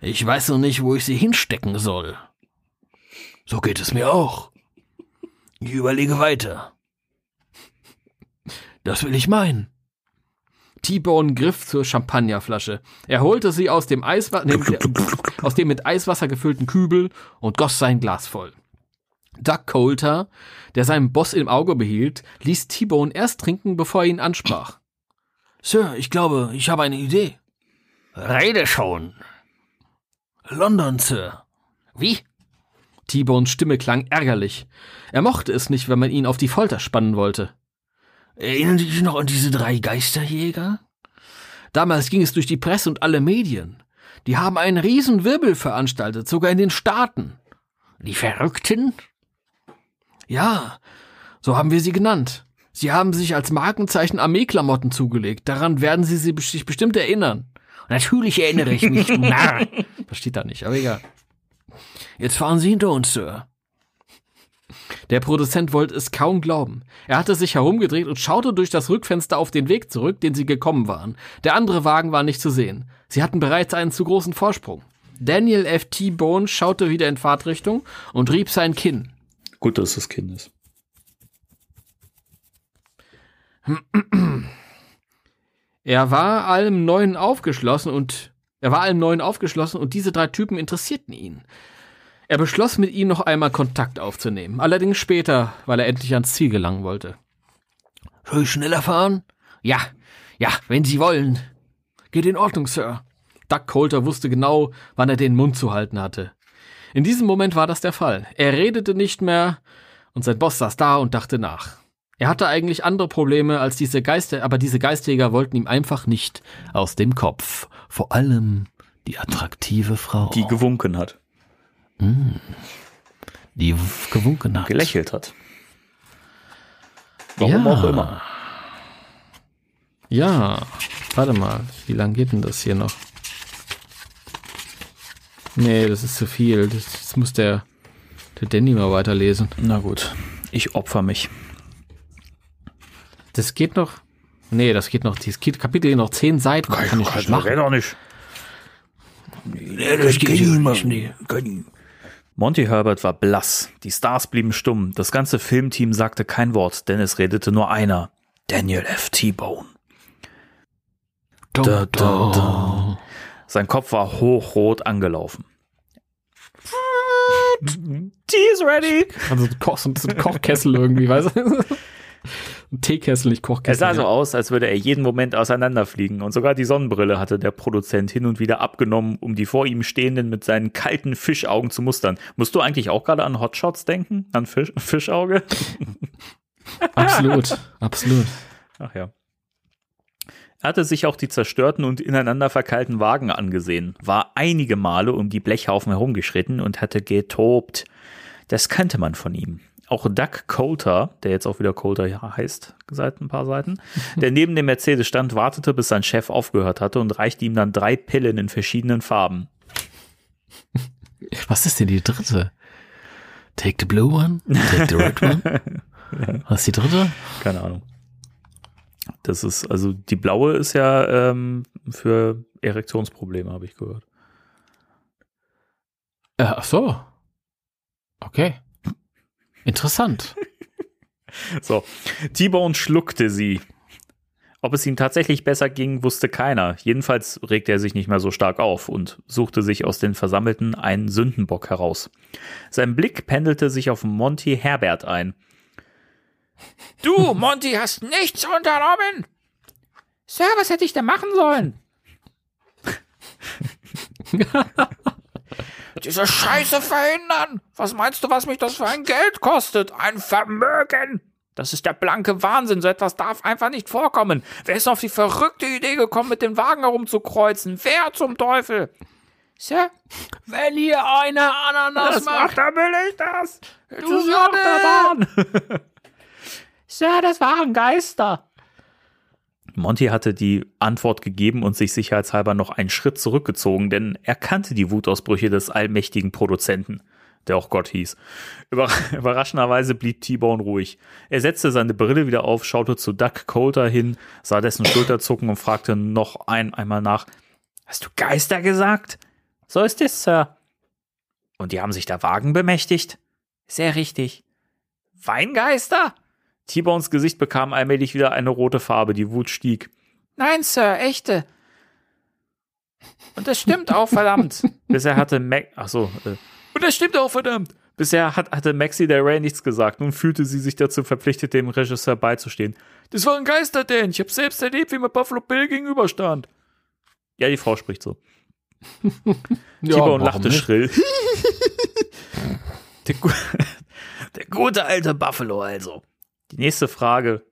Ich weiß noch nicht, wo ich sie hinstecken soll. So geht es mir auch. Ich überlege weiter. Das will ich meinen. T-Bone griff zur Champagnerflasche. Er holte sie aus dem, Eiswa nee, aus dem mit Eiswasser gefüllten Kübel und goss sein Glas voll. Doug Coulter, der seinen Boss im Auge behielt, ließ T-Bone erst trinken, bevor er ihn ansprach. Sir, ich glaube, ich habe eine Idee. Rede schon. London, Sir. Wie? T-Bones Stimme klang ärgerlich. Er mochte es nicht, wenn man ihn auf die Folter spannen wollte. Erinnern Sie sich noch an diese drei Geisterjäger? Damals ging es durch die Presse und alle Medien. Die haben einen riesen Wirbel veranstaltet, sogar in den Staaten. Die Verrückten? Ja, so haben wir sie genannt. Sie haben sich als Markenzeichen Armeeklamotten zugelegt. Daran werden Sie sie- sich bestimmt erinnern. Natürlich erinnere ich mich, du Narr. Das steht da nicht, aber egal. Jetzt fahren Sie hinter uns, Sir. Der Produzent wollte es kaum glauben. Er hatte sich herumgedreht und schaute durch das Rückfenster auf den Weg zurück, den sie gekommen waren. Der andere Wagen war nicht zu sehen. Sie hatten bereits einen zu großen Vorsprung. Daniel F. T. Bone schaute wieder in Fahrtrichtung und rieb sein Kinn. Gut, dass es das Kind ist. Er war allem Neuen aufgeschlossen und er war allem Neuen aufgeschlossen und diese drei Typen interessierten ihn. Er beschloss, mit ihnen noch einmal Kontakt aufzunehmen. Allerdings später, weil er endlich ans Ziel gelangen wollte. Soll ich schneller fahren? Ja, ja, wenn Sie wollen. Geht in Ordnung, Sir. Doug Coulter wusste genau, wann er den Mund zu halten hatte. In diesem Moment war das der Fall. Er redete nicht mehr und sein Boss saß da und dachte nach. Er hatte eigentlich andere Probleme als diese Geister, aber diese Geistjäger wollten ihm einfach nicht aus dem Kopf. Vor allem die attraktive Frau, Die gewunken hat. Die gewunken hat. Gelächelt hat. Warum Ja. auch immer. Ja, warte mal, wie lang geht denn das hier noch? Nee, das ist zu viel. Das, das muss der, der Danny mal weiterlesen. Na gut, ich opfer mich. Das geht noch. Nee, das geht noch. Dieses Kapitel geht noch zehn Seiten. Kann, kann ich nicht machen. doch nicht. Ja, das geht nicht. Nee. Monty Herbert war blass. Die Stars blieben stumm. Das ganze Filmteam sagte kein Wort, denn es redete nur einer. Daniel F. T-Bone. Da, da, da. Sein Kopf war hochrot angelaufen. Tea is ready. Also so ein, Koch, so ein Kochkessel irgendwie, weißt du? Ein Teekessel, nicht Es Kochkessel. sah so aus, als würde er jeden Moment auseinanderfliegen. Und sogar die Sonnenbrille hatte der Produzent hin und wieder abgenommen, um die vor ihm stehenden mit seinen kalten Fischaugen zu mustern. Musst du eigentlich auch gerade an Hotshots denken? An Fisch, Fischauge? Absolut, absolut. Ach ja. Er hatte sich auch die zerstörten und ineinander verkeilten Wagen angesehen, war einige Male um die Blechhaufen herumgeschritten und hatte getobt. Das kannte man von ihm. Auch Doug Coulter, der jetzt auch wieder Coulter heißt, seit ein paar Seiten, der neben dem Mercedes stand, wartete, bis sein Chef aufgehört hatte und reichte ihm dann drei Pillen in verschiedenen Farben. Was ist denn die dritte? Take the blue one, take the red one. Was ist die dritte? Keine Ahnung. Das ist, also die blaue ist ja ähm, für Erektionsprobleme, habe ich gehört. Äh, ach so. Okay. Interessant. So, T-Bone schluckte sie. Ob es ihm tatsächlich besser ging, wusste keiner. Jedenfalls regte er sich nicht mehr so stark auf und suchte sich aus den Versammelten einen Sündenbock heraus. Sein Blick pendelte sich auf Monty Herbert ein. Du, Monty, hast nichts unternommen. Sir, was hätte ich denn machen sollen? Diese Scheiße verhindern. Was meinst du, was mich das für ein Geld kostet? Ein Vermögen. Das ist der blanke Wahnsinn. So etwas darf einfach nicht vorkommen. Wer ist auf die verrückte Idee gekommen, mit den Wagen herumzukreuzen? Wer zum Teufel? Sir, Wenn ihr eine Ananas dann will ich das. Du bist auf der Bahn. Sir, das waren Geister. Monty hatte die Antwort gegeben und sich sicherheitshalber noch einen Schritt zurückgezogen, denn er kannte die Wutausbrüche des allmächtigen Produzenten, der auch Gott hieß. Über überraschenderweise blieb T-Bone ruhig. Er setzte seine Brille wieder auf, schaute zu Doug Coulter hin, sah dessen Schulter zucken und fragte noch ein einmal nach: Hast du Geister gesagt? So ist es, Sir. Und die haben sich der Wagen bemächtigt? Sehr richtig. Weingeister? T-Bones Gesicht bekam allmählich wieder eine rote Farbe, die Wut stieg. Nein, Sir, echte. Und das stimmt auch, verdammt. Bisher hatte Mac. Ach so. Äh. Und das stimmt auch, verdammt. Bisher hat, hatte Maxi der Ray nichts gesagt. Nun fühlte sie sich dazu verpflichtet, dem Regisseur beizustehen. Das waren Geister, Dan. Ich habe selbst erlebt, wie mir Buffalo Bill gegenüberstand. Ja, die Frau spricht so. T-Bone lachte schrill. der, der gute alte Buffalo also. Die nächste Frage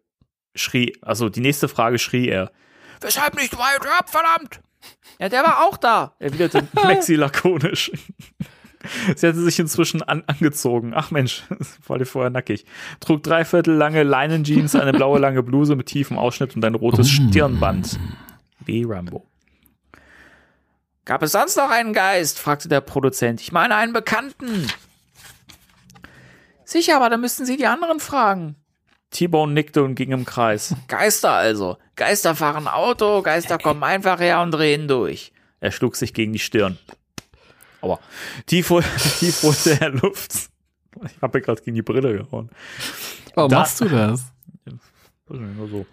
schrie, also die nächste Frage schrie er. Weshalb nicht Wyatt Earp, verdammt? Ja, der war auch da, erwiderte Maxi lakonisch. Sie hatte sich inzwischen an angezogen. Ach Mensch, war dir vorher nackig. Trug dreiviertel lange Leinenjeans, eine blaue lange Bluse mit tiefem Ausschnitt und ein rotes Stirnband. Wie Rambo. Gab es sonst noch einen Geist? fragte der Produzent. Ich meine einen Bekannten. Sicher, aber dann müssten Sie die anderen fragen. T-Bone nickte und ging im Kreis. Geister also. Geister fahren Auto, Geister kommen einfach her und drehen durch. Er schlug sich gegen die Stirn. Aber tief, tief holte er Luft. Ich habe gerade gegen die Brille gehauen. Warum Da- machst du das? Nur so.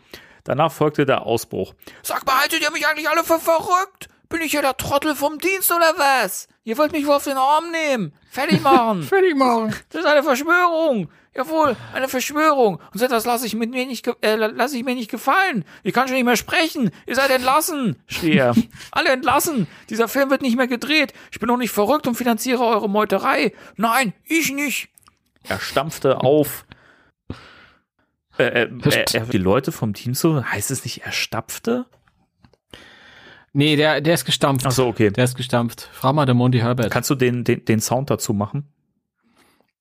Danach folgte der Ausbruch. Sag mal, haltet ihr mich eigentlich alle für verrückt? Bin ich ja der Trottel vom Dienst oder was? Ihr wollt mich wohl auf den Arm nehmen, fertig machen. Fertig machen. Das ist eine Verschwörung. Jawohl, eine Verschwörung. Und so etwas lasse ich, mit mir nicht, ge- äh, lasse ich mir nicht gefallen. Ich kann schon nicht mehr sprechen. Ihr seid entlassen, schrie er. Alle entlassen. Dieser Film wird nicht mehr gedreht. Ich bin doch nicht verrückt und finanziere eure Meuterei. Nein, ich nicht. Er stampfte auf. Äh, äh, äh, er, die Leute vom Team so, heißt es nicht, er stapfte? Nee, der, der ist gestampft. Ach so, okay. Der ist gestampft. Frag mal der Monty Herbert. Kannst du den, den, den Sound dazu machen?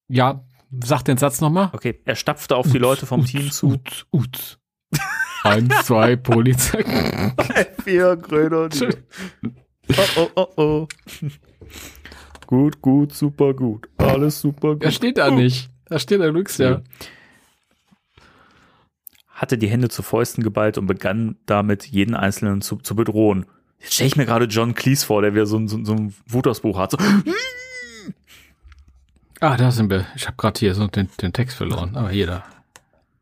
ja, sag den Satz nochmal. Okay, er stapfte auf die Leute vom Team zu. Ut, ut. Eins, zwei, Polizei. Vier Gröner. Oh, oh, oh, oh. Gut, gut, super gut. Alles super gut. Er steht da nicht. Da steht da nix, ja. Hatte die Hände zu Fäusten geballt und begann damit, jeden Einzelnen zu, zu bedrohen. Jetzt stelle ich mir gerade John Cleese vor, der wieder so, ein- so, so ein Wutausbruch hat. So, Ah, da sind wir. Ich habe gerade hier so den, den Text verloren. Aber hier da.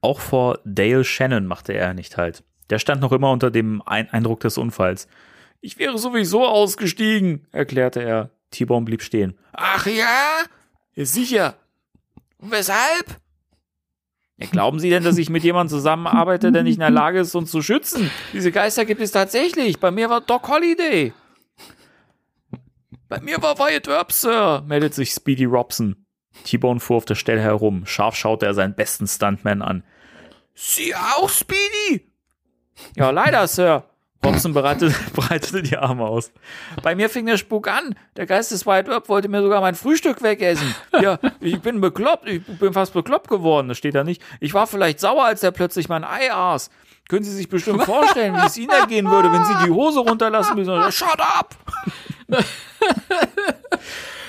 Auch vor Dale Shannon machte er nicht halt. Der stand noch immer unter dem Ein Eindruck des Unfalls. Ich wäre sowieso ausgestiegen, erklärte er. T-Bone blieb stehen. Ach ja? Ja, sicher. Und weshalb? Ja, glauben Sie denn, dass ich mit jemandem zusammenarbeite, der nicht in der Lage ist, uns zu schützen? Diese Geister gibt es tatsächlich. Bei mir war Doc Holliday. Bei mir war Wyatt Earp, Sir, meldet sich Speedy Robson. T-Bone fuhr auf der Stelle herum. Scharf schaute er seinen besten Stuntman an. Sie auch, Speedy? Ja, leider, Sir. Robson breitete, breitete die Arme aus. Bei mir fing der Spuk an. Der Geist des White Earp wollte mir sogar mein Frühstück wegessen. Ja, ich bin bekloppt. Ich bin fast bekloppt geworden. Das steht da nicht. Ich war vielleicht sauer, als er plötzlich mein Ei aß. Können Sie sich bestimmt vorstellen, wie es Ihnen ergehen würde, wenn Sie die Hose runterlassen müssen. Shut up!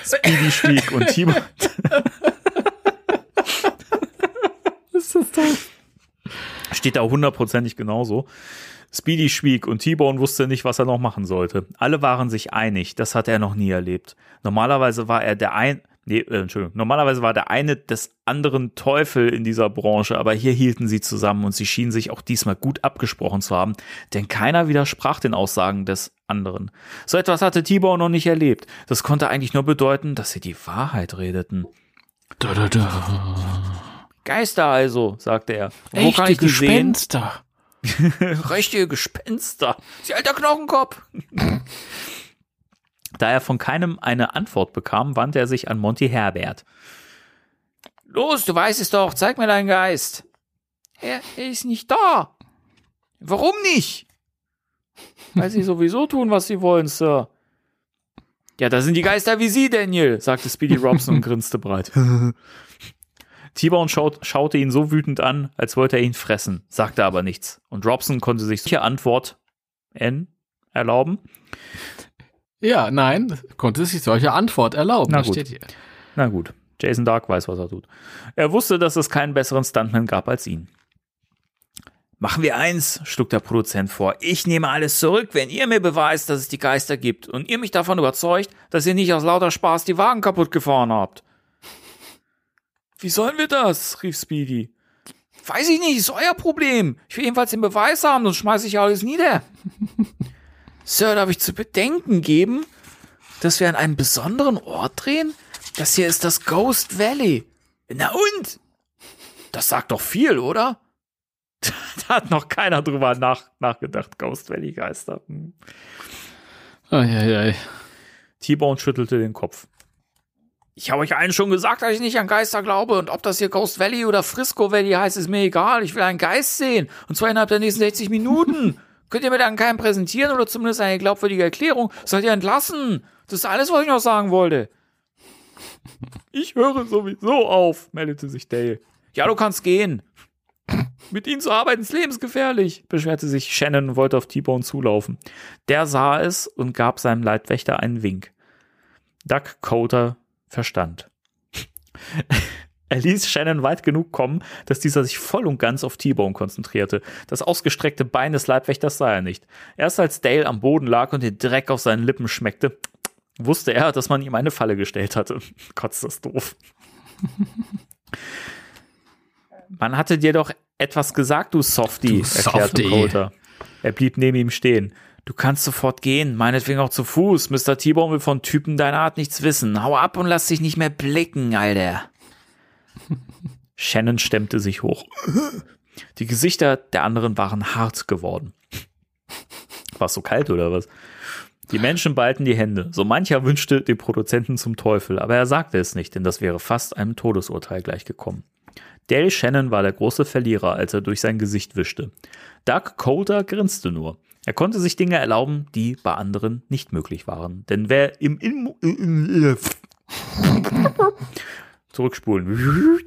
Speedy schwieg und Timo, Ist das toll? Steht da hundertprozentig genauso. Speedy schwieg und T-Bone wusste nicht, was er noch machen sollte. Alle waren sich einig, das hat er noch nie erlebt. Normalerweise war er der ein, nee, äh, Entschuldigung, normalerweise war der eine des anderen Teufel in dieser Branche, aber hier hielten sie zusammen und sie schienen sich auch diesmal gut abgesprochen zu haben, denn keiner widersprach den Aussagen des anderen. So etwas hatte T-Bone noch nicht erlebt. Das konnte eigentlich nur bedeuten, dass sie die Wahrheit redeten. Da, da, da. Geister also, sagte er. Wo kann Echte ich die sehen? Richtige Gespenster. Sie alter Knochenkopf. da er von keinem eine Antwort bekam, wandte er sich an Monty Herbert. Los, du weißt es doch, zeig mir deinen Geist. Er, er ist nicht da. Warum nicht? Weil sie sowieso tun, was sie wollen, Sir. Ja, da sind die Geister wie Sie, Daniel, sagte Speedy Robson und grinste breit. T-Bone schaut, schaute ihn so wütend an, als wollte er ihn fressen, sagte aber nichts. Und Robson konnte sich solche Antwort N erlauben. Ja, nein, konnte sich solche Antwort erlauben. Na gut. steht hier. Na gut, Jason Dark weiß, was er tut. Er wusste, dass es keinen besseren Stuntman gab als ihn. Machen wir eins, schlug der Produzent vor. Ich nehme alles zurück, wenn ihr mir beweist, dass es die Geister gibt und ihr mich davon überzeugt, dass ihr nicht aus lauter Spaß die Wagen kaputt gefahren habt. Wie sollen wir das? rief Speedy. Weiß ich nicht, ist euer Problem. Ich will jedenfalls den Beweis haben, sonst schmeiße ich alles nieder. Sir, darf ich zu bedenken geben, dass wir an einem besonderen Ort drehen? Das hier ist das Ghost Valley. Na und? Das sagt doch viel, oder? da hat noch keiner drüber nach, nachgedacht. Ghost Valley Geister. Hm. Eieiei. T-Bone schüttelte den Kopf. Ich habe euch allen schon gesagt, dass ich nicht an Geister glaube. Und ob das hier Ghost Valley oder Frisco Valley heißt, ist mir egal. Ich will einen Geist sehen. Und zwar innerhalb der nächsten 60 Minuten. Könnt ihr mir dann keinen präsentieren oder zumindest eine glaubwürdige Erklärung? Seid ihr entlassen? Das ist alles, was ich noch sagen wollte. Ich höre sowieso auf, meldete sich Dale. Ja, du kannst gehen. Mit ihnen zu arbeiten ist lebensgefährlich, beschwerte sich Shannon und wollte auf T-Bone zulaufen. Der sah es und gab seinem Leitwächter einen Wink. Doug Coulter verstand. Er ließ Shannon weit genug kommen, dass dieser sich voll und ganz auf T-Bone konzentrierte. Das ausgestreckte Bein des Leibwächters sah er nicht. Erst als Dale am Boden lag und den Dreck auf seinen Lippen schmeckte, wusste er, dass man ihm eine Falle gestellt hatte. Gott, ist das doof. Man hatte dir doch etwas gesagt, du Softie, Du erklärte Softie. Coulter. Er blieb neben ihm stehen. Du kannst sofort gehen, meinetwegen auch zu Fuß. Mr. T-Bone will von Typen deiner Art nichts wissen. Hau ab und lass dich nicht mehr blicken, Alter. Shannon stemmte sich hoch. Die Gesichter der anderen waren hart geworden. War es so kalt oder was? Die Menschen ballten die Hände. So mancher wünschte den Produzenten zum Teufel, aber er sagte es nicht, denn das wäre fast einem Todesurteil gleichgekommen. Dale Shannon war der große Verlierer, als er durch sein Gesicht wischte. Doug Coulter grinste nur. Er konnte sich Dinge erlauben, die bei anderen nicht möglich waren. Denn wer im, im zurückspulen.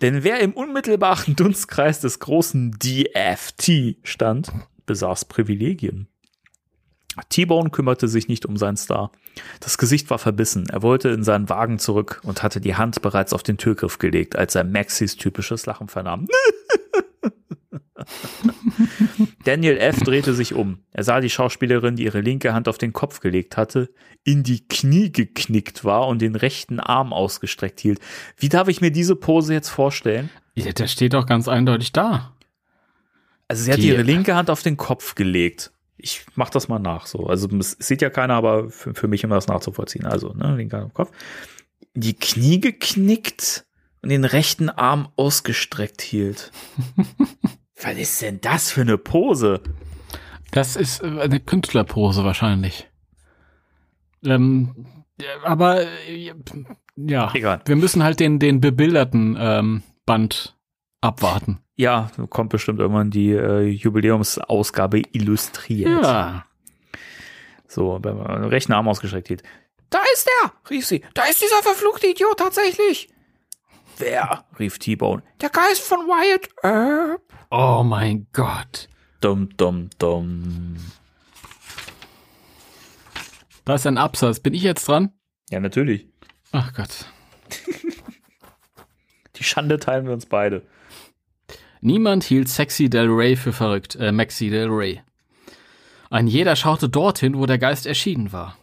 Denn wer im unmittelbaren Dunstkreis des großen DFT stand, besaß Privilegien. T-Bone kümmerte sich nicht um seinen Star. Das Gesicht war verbissen. Er wollte in seinen Wagen zurück und hatte die Hand bereits auf den Türgriff gelegt, als er Maxis typisches Lachen vernahm. Daniel F. drehte sich um. Er sah die Schauspielerin, die ihre linke Hand auf den Kopf gelegt hatte, in die Knie geknickt war und den rechten Arm ausgestreckt hielt. Wie darf ich mir diese Pose jetzt vorstellen? Ja, der steht doch ganz eindeutig da. Also sie hat Die- ihre linke Hand auf den Kopf gelegt. Ich mach das mal nach so. Also es sieht ja keiner, aber für, für mich immer das nachzuvollziehen. Also, ne, linke Hand auf den Kopf. Die Knie geknickt und den rechten Arm ausgestreckt hielt. Was ist denn das für eine Pose? Das ist äh, eine Künstlerpose wahrscheinlich. Ähm, aber äh, ja, Egal. wir müssen halt den, den bebilderten ähm, Band abwarten. Ja, kommt bestimmt irgendwann die äh, Jubiläumsausgabe illustriert. Ja. So, wenn man den rechten Arm ausgestreckt hielt. Da ist er, rief sie. Da ist dieser verfluchte Idiot tatsächlich. Wer? rief T-Bone. Der Geist von Wyatt Earp. Oh mein Gott. Dum, dum, dum. Da ist ein Absatz. Bin ich jetzt dran? Ja, natürlich. Ach Gott. Die Schande teilen wir uns beide. Niemand hielt Sexy Del Rey für verrückt, äh, Maxi Del Rey. Ein jeder schaute dorthin, wo der Geist erschienen war.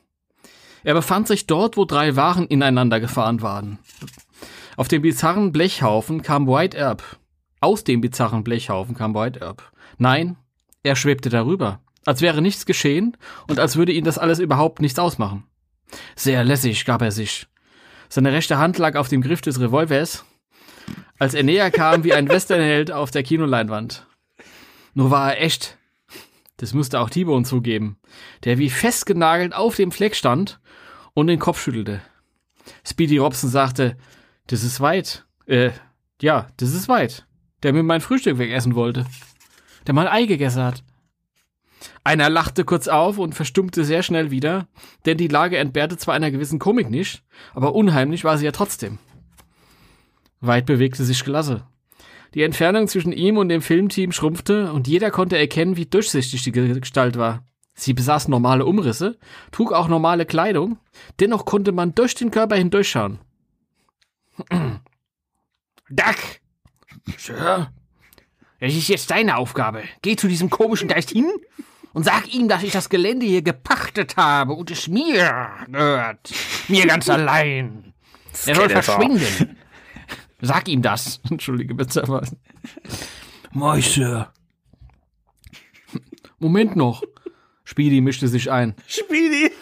Er befand sich dort, wo drei Wagen ineinander gefahren waren. Auf dem bizarren Blechhaufen kam White Earp. Aus dem bizarren Blechhaufen kam White Earp. Nein, er schwebte darüber, als wäre nichts geschehen und als würde ihn das alles überhaupt nichts ausmachen. Sehr lässig gab er sich. Seine rechte Hand lag auf dem Griff des Revolvers, als er näher kam wie ein Westernheld auf der Kinoleinwand. Nur war er echt. Das musste auch T-Bone zugeben, der wie festgenagelt auf dem Fleck stand und den Kopf schüttelte. Speedy Robson sagte, das ist weit. Äh, ja, das ist weit. Der mir mein Frühstück wegessen wollte. Der mal Ei gegessen hat. Einer lachte kurz auf und verstummte sehr schnell wieder, denn die Lage entbehrte zwar einer gewissen Komik nicht, aber unheimlich war sie ja trotzdem. Weit bewegte sich Klasse. Die Entfernung zwischen ihm und dem Filmteam schrumpfte und jeder konnte erkennen, wie durchsichtig die Gestalt war. Sie besaß normale Umrisse, trug auch normale Kleidung, dennoch konnte man durch den Körper hindurchschauen. Duck! Sir? Das ist jetzt deine Aufgabe. Geh zu diesem komischen Geist hin und sag ihm, dass ich das Gelände hier gepachtet habe und es mir gehört. Mir ganz allein. Er soll er verschwinden. Sag ihm das. Entschuldige bitte. aber- Moi, Sir. Moment noch. Speedy mischte sich ein. Speedy.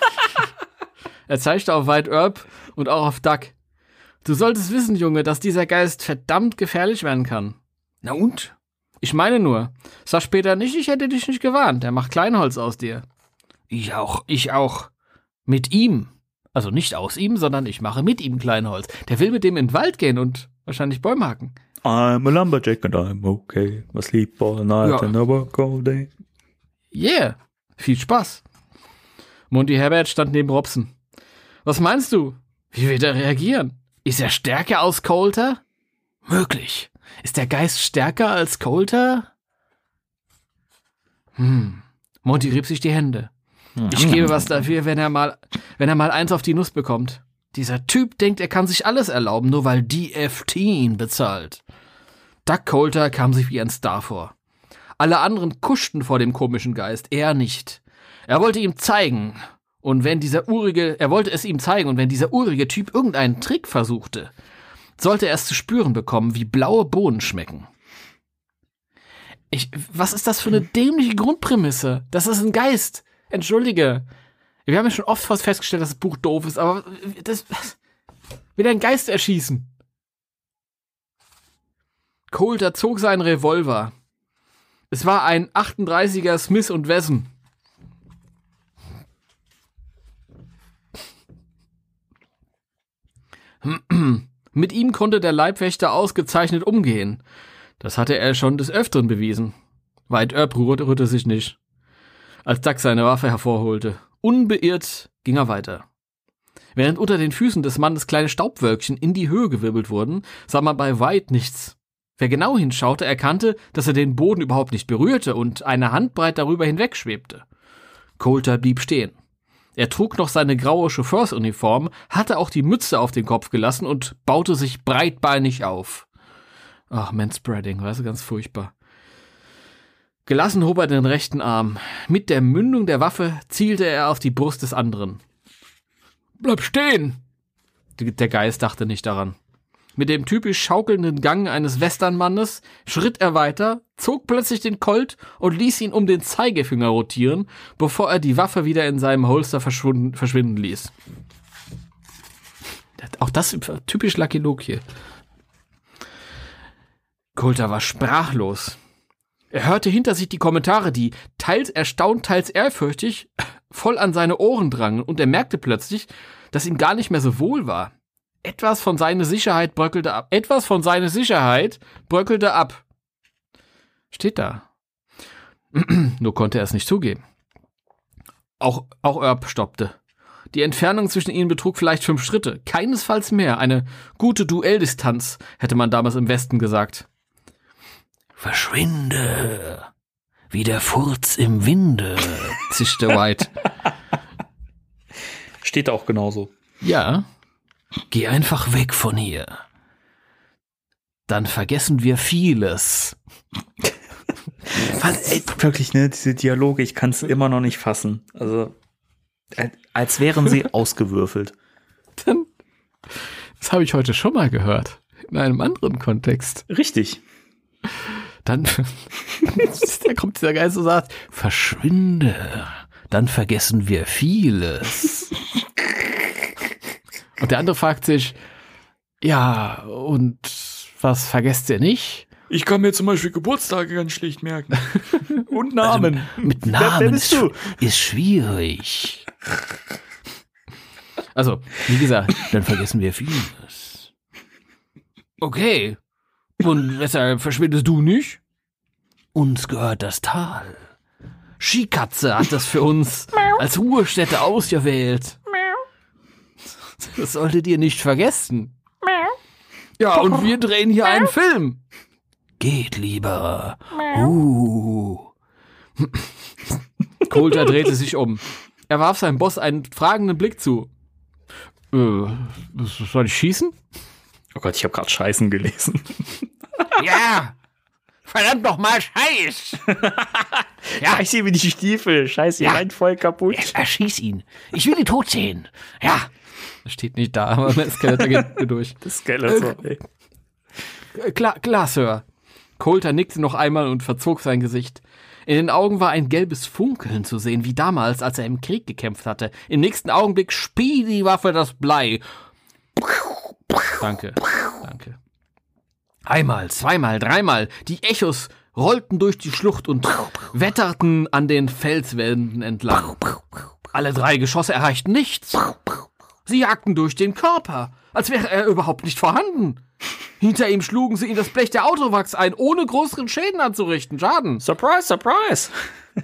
Er zeigte auf White Earp und auch auf Duck. Du solltest wissen, Junge, dass dieser Geist verdammt gefährlich werden kann. Na und? Ich meine nur, sag später nicht, ich hätte dich nicht gewarnt. Er macht Kleinholz aus dir. Ich auch. Ich auch. Mit ihm. Also nicht aus ihm, sondern ich mache mit ihm Kleinholz. Der will mit dem in den Wald gehen und wahrscheinlich Bäume hacken. I'm a lumberjack and I'm okay. I sleep all night Ja. and I work all day. Yeah. Viel Spaß. Monty Herbert stand neben Robson. Was meinst du? Wie wird er reagieren? Ist er stärker als Coulter? Möglich. Ist der Geist stärker als Coulter? Hm. Monty rieb sich die Hände. Ich gebe was dafür, wenn er mal, wenn er mal eins auf die Nuss bekommt. Dieser Typ denkt, er kann sich alles erlauben, nur weil DFT ihn bezahlt. Doug Coulter kam sich wie ein Star vor. Alle anderen kuschten vor dem komischen Geist, er nicht. Er wollte ihm zeigen, und wenn dieser urige, er wollte es ihm zeigen, und wenn dieser urige Typ irgendeinen Trick versuchte, sollte er es zu spüren bekommen, wie blaue Bohnen schmecken. Ich, was ist das für eine dämliche Grundprämisse? Das ist ein Geist. Entschuldige. Wir haben ja schon oft festgestellt, dass das Buch doof ist, aber das will ein Geist erschießen. Coulter zog seinen Revolver. Es war ein 38er Smith und Wesson. Mit ihm konnte der Leibwächter ausgezeichnet umgehen. Das hatte er schon des Öfteren bewiesen. Weit Earp rührte, sich nicht. Als Duck seine Waffe hervorholte. Unbeirrt ging er weiter. Während unter den Füßen des Mannes kleine Staubwölkchen in die Höhe gewirbelt wurden, sah man bei White nichts. Wer genau hinschaute, erkannte, dass er den Boden überhaupt nicht berührte und eine Handbreit darüber hinwegschwebte. Coulter blieb stehen. Er trug noch seine graue Chauffeursuniform, hatte auch die Mütze auf den Kopf gelassen und baute sich breitbeinig auf. Ach, Manspreading, weißt du, ganz furchtbar. Gelassen hob er den rechten Arm. Mit der Mündung der Waffe zielte er auf die Brust des anderen. Bleib stehen! Der Geist dachte nicht daran. Mit dem typisch schaukelnden Gang eines Westernmannes schritt er weiter, zog plötzlich den Colt und ließ ihn um den Zeigefinger rotieren, bevor er die Waffe wieder in seinem Holster verschwinden, ließ. Auch das typisch Lucky Luke hier. Coulter war sprachlos. Er hörte hinter sich die Kommentare, die teils erstaunt, teils ehrfürchtig voll an seine Ohren drangen, und er merkte plötzlich, dass ihm gar nicht mehr so wohl war. Etwas von seiner Sicherheit bröckelte ab. Etwas von seiner Sicherheit bröckelte ab. Steht da. Nur konnte er es nicht zugeben. Auch, auch Erb stoppte. Die Entfernung zwischen ihnen betrug vielleicht fünf Schritte, keinesfalls mehr. Eine gute Duelldistanz, hätte man damals im Westen gesagt. Verschwinde, wie der Furz im Winde, zischte White. Steht auch genauso. Ja. Geh einfach weg von hier. Dann vergessen wir vieles. Was, ey, wirklich, ne, diese Dialoge, ich kann es immer noch nicht fassen. Also, als wären sie ausgewürfelt. Dann, das habe ich heute schon mal gehört. In einem anderen Kontext. Richtig. Dann, da kommt dieser Geist und sagt, verschwinde. Dann vergessen wir vieles. Und der andere fragt sich, ja, und was vergesst ihr nicht? Ich kann mir zum Beispiel Geburtstage ganz schlicht merken. Und Namen. Also, mit Namen ist, ist schwierig. Also, wie gesagt, dann vergessen wir vieles. Okay. Und weshalb verschwindest du nicht? Uns gehört das Tal. Skikatze hat das für uns als Ruhestätte ausgewählt. Das solltet ihr nicht vergessen. Ja, und wir drehen hier einen Film. Geht lieber. Uh. Coulter drehte sich um. Er warf seinem Boss einen fragenden Blick zu. Äh, soll ich schießen? Oh Gott, ich habe gerade Scheißen gelesen. ja! Verdammt noch mal Scheiß! ja, ich sehe wie die Stiefel. Scheiße, ja. seid voll kaputt. Erschieß ihn. Ich will ihn tot sehen. Ja. Steht nicht da, aber der Skeletor geht durch. Das Skeletor, äh, Klar, klar, Sir. Coulter nickte noch einmal und verzog sein Gesicht. In den Augen war ein gelbes Funkeln zu sehen, wie damals, als er im Krieg gekämpft hatte. Im nächsten Augenblick spie die Waffe das Blei. Danke, danke. Einmal, zweimal, dreimal. Die Echos rollten durch die Schlucht und wetterten an den Felswänden entlang. Alle drei Geschosse erreichten nichts. Sie jagten durch den Körper, als wäre er überhaupt nicht vorhanden. Hinter ihm schlugen sie in das Blech der Autowachs ein, ohne größeren Schäden anzurichten. Schaden. Surprise, surprise.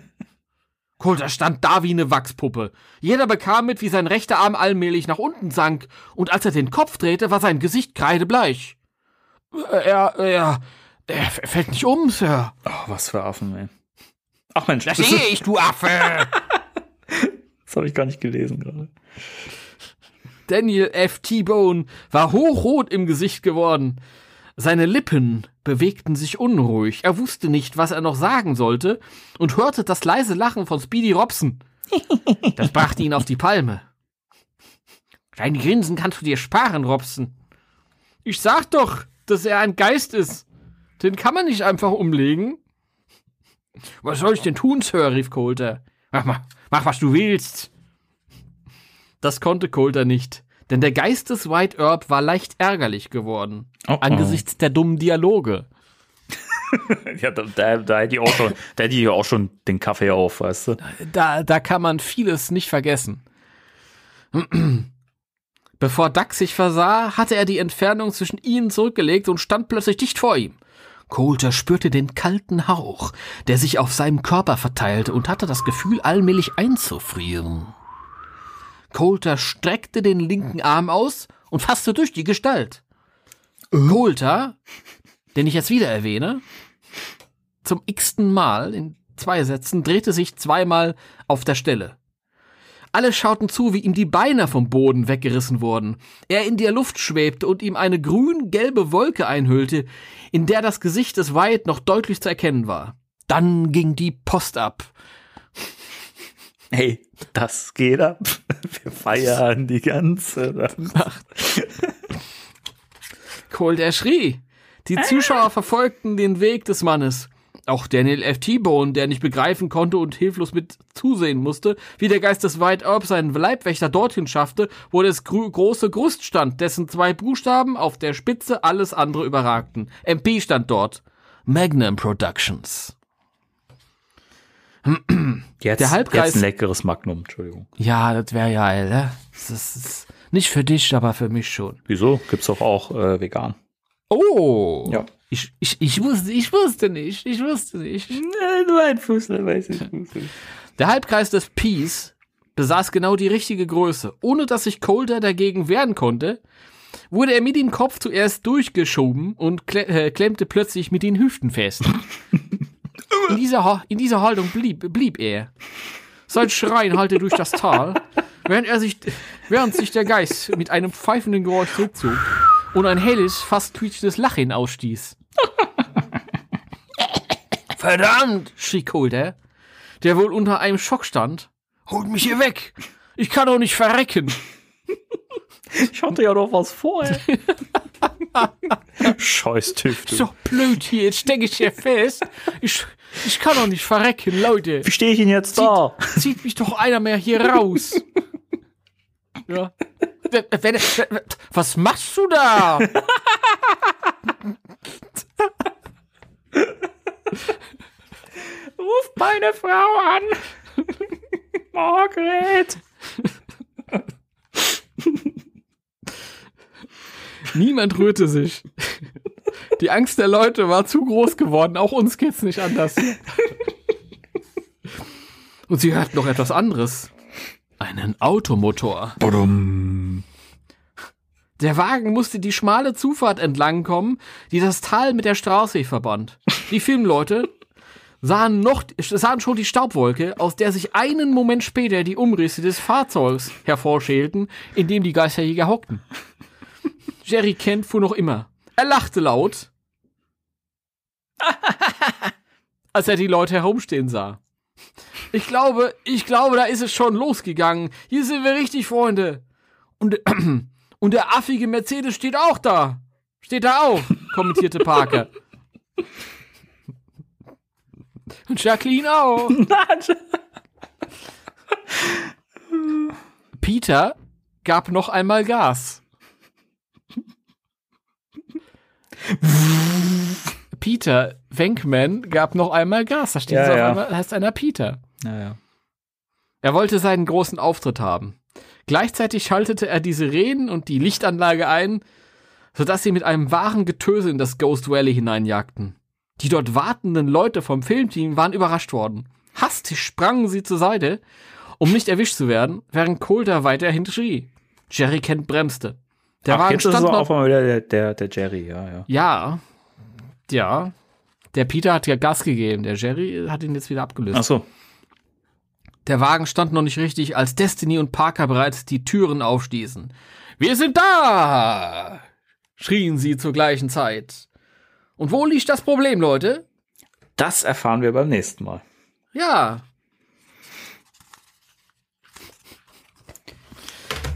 Coulter stand da wie eine Wachspuppe. Jeder bekam mit, wie sein rechter Arm allmählich nach unten sank, und als er den Kopf drehte, war sein Gesicht kreidebleich. Er, er, er fällt nicht um, Sir. Oh, was für Affen, ey. Ach Mensch. Das sehe ich, du Affe. das habe ich gar nicht gelesen gerade. Daniel F. T-Bone war hochrot im Gesicht geworden. Seine Lippen bewegten sich unruhig. Er wusste nicht, was er noch sagen sollte und hörte das leise Lachen von Speedy Robson. Das brachte ihn auf die Palme. Dein Grinsen kannst du dir sparen, Robson. Ich sag doch, dass er ein Geist ist. Den kann man nicht einfach umlegen. Was soll ich denn tun, Sir? rief Coulter. Mach, mach, mach was du willst. Das konnte Coulter nicht, denn der Geist des White Herb war leicht ärgerlich geworden, oh, oh. angesichts der dummen Dialoge. ja, da, da, da, hätte ich auch schon, da hätte ich auch schon den Kaffee auf, weißt du. Da, da kann man vieles nicht vergessen. Bevor Duck sich versah, hatte er die Entfernung zwischen ihnen zurückgelegt und stand plötzlich dicht vor ihm. Coulter spürte den kalten Hauch, der sich auf seinem Körper verteilte und hatte das Gefühl, allmählich einzufrieren. Coulter streckte den linken Arm aus und fasste durch die Gestalt. Äh? Coulter, den ich jetzt wieder erwähne, zum x-ten Mal in zwei Sätzen drehte sich zweimal auf der Stelle. Alle schauten zu, wie ihm die Beine vom Boden weggerissen wurden. Er in der Luft schwebte und ihm eine grün-gelbe Wolke einhüllte, in der das Gesicht des Wyatt noch deutlich zu erkennen war. Dann ging die Post ab. Hey, das geht ab. Wir feiern die ganze Nacht. Cold er schrie. Die Zuschauer verfolgten den Weg des Mannes. Auch Daniel F. T-Bone, der nicht begreifen konnte und hilflos mit zusehen musste, wie der Geist des White Earp seinen Leibwächter dorthin schaffte, wo das große Gerüst stand, dessen zwei Buchstaben auf der Spitze alles andere überragten. MP stand dort. Magnum Productions. Jetzt, Der Halbkreis- jetzt ein leckeres Magnum, Entschuldigung. Ja, das wäre geil, ne? Das ist nicht für dich, aber für mich schon. Wieso? Gibt's doch auch äh, vegan. Oh. Ja. Ich, ich, ich wusste, ich wusste nicht, ich wusste nicht. Nur ein Fußball, weiß ich Der Halbkreis des Peace besaß genau die richtige Größe. Ohne dass sich Coulter dagegen wehren konnte, wurde er mit dem Kopf zuerst durchgeschoben und kle äh, klemmte plötzlich mit den Hüften fest. In dieser, in dieser Haltung blieb, blieb er. Sein Schreien hallte durch das Tal, während, er sich, während sich der Geist mit einem pfeifenden Geräusch zurückzog und ein helles, fast quietschendes Lachen ausstieß. Verdammt, schrie Coulter, der wohl unter einem Schock stand. Holt mich hier weg! Ich kann doch nicht verrecken! Ich hatte ja noch was vorher. Scheiß Tüfte. Ist doch blöd hier, jetzt stecke ich hier fest. Ich, ich kann doch nicht verrecken, Leute. Wie stehe ich denn jetzt da? Zieht mich doch einer mehr hier raus. Ja. Was machst du da? Ruf meine Frau an. Margret. Niemand rührte sich. Die Angst der Leute war zu groß geworden. Auch uns geht's nicht anders. Und sie hörten noch etwas anderes. Einen Automotor. Der Wagen musste die schmale Zufahrt entlang kommen, die das Tal mit der Straße verband. Die Filmleute sahen noch, sahen schon die Staubwolke, aus der sich einen Moment später die Umrisse des Fahrzeugs hervorschälten, in dem die Geisterjäger hockten. Jerry Kent fuhr noch immer. Er lachte laut, als er die Leute herumstehen sah. Ich glaube, ich glaube, da ist es schon losgegangen. Hier sind wir richtig, Freunde. Und, und der affige Mercedes steht auch da. Steht da auch, kommentierte Parker. Und Jacqueline auch. Peter gab noch einmal Gas. Peter Wenkman gab noch einmal Gas. Da steht Ja, es auf ja. einmal, heißt einer Peter. Naja. Er wollte seinen großen Auftritt haben. Gleichzeitig schaltete er die Sirenen und die Lichtanlage ein, sodass sie mit einem wahren Getöse in das Ghost Valley hineinjagten. Die dort wartenden Leute vom Filmteam waren überrascht worden. Hastig sprangen sie zur Seite, um nicht erwischt zu werden, während Coulter weiterhin schrie. Jerry Kent bremste. Der Ach, Wagen jetzt ist noch auch mal wieder der, der, der Jerry, ja, ja. ja, ja. Der Peter hat ja Gas gegeben. Der Jerry hat ihn jetzt wieder abgelöst. Ach so. Der Wagen stand noch nicht richtig, als Destiny und Parker bereits die Türen aufstießen. Wir sind da! schrien sie zur gleichen Zeit. Und wo liegt das Problem, Leute? Das erfahren wir beim nächsten Mal. Ja.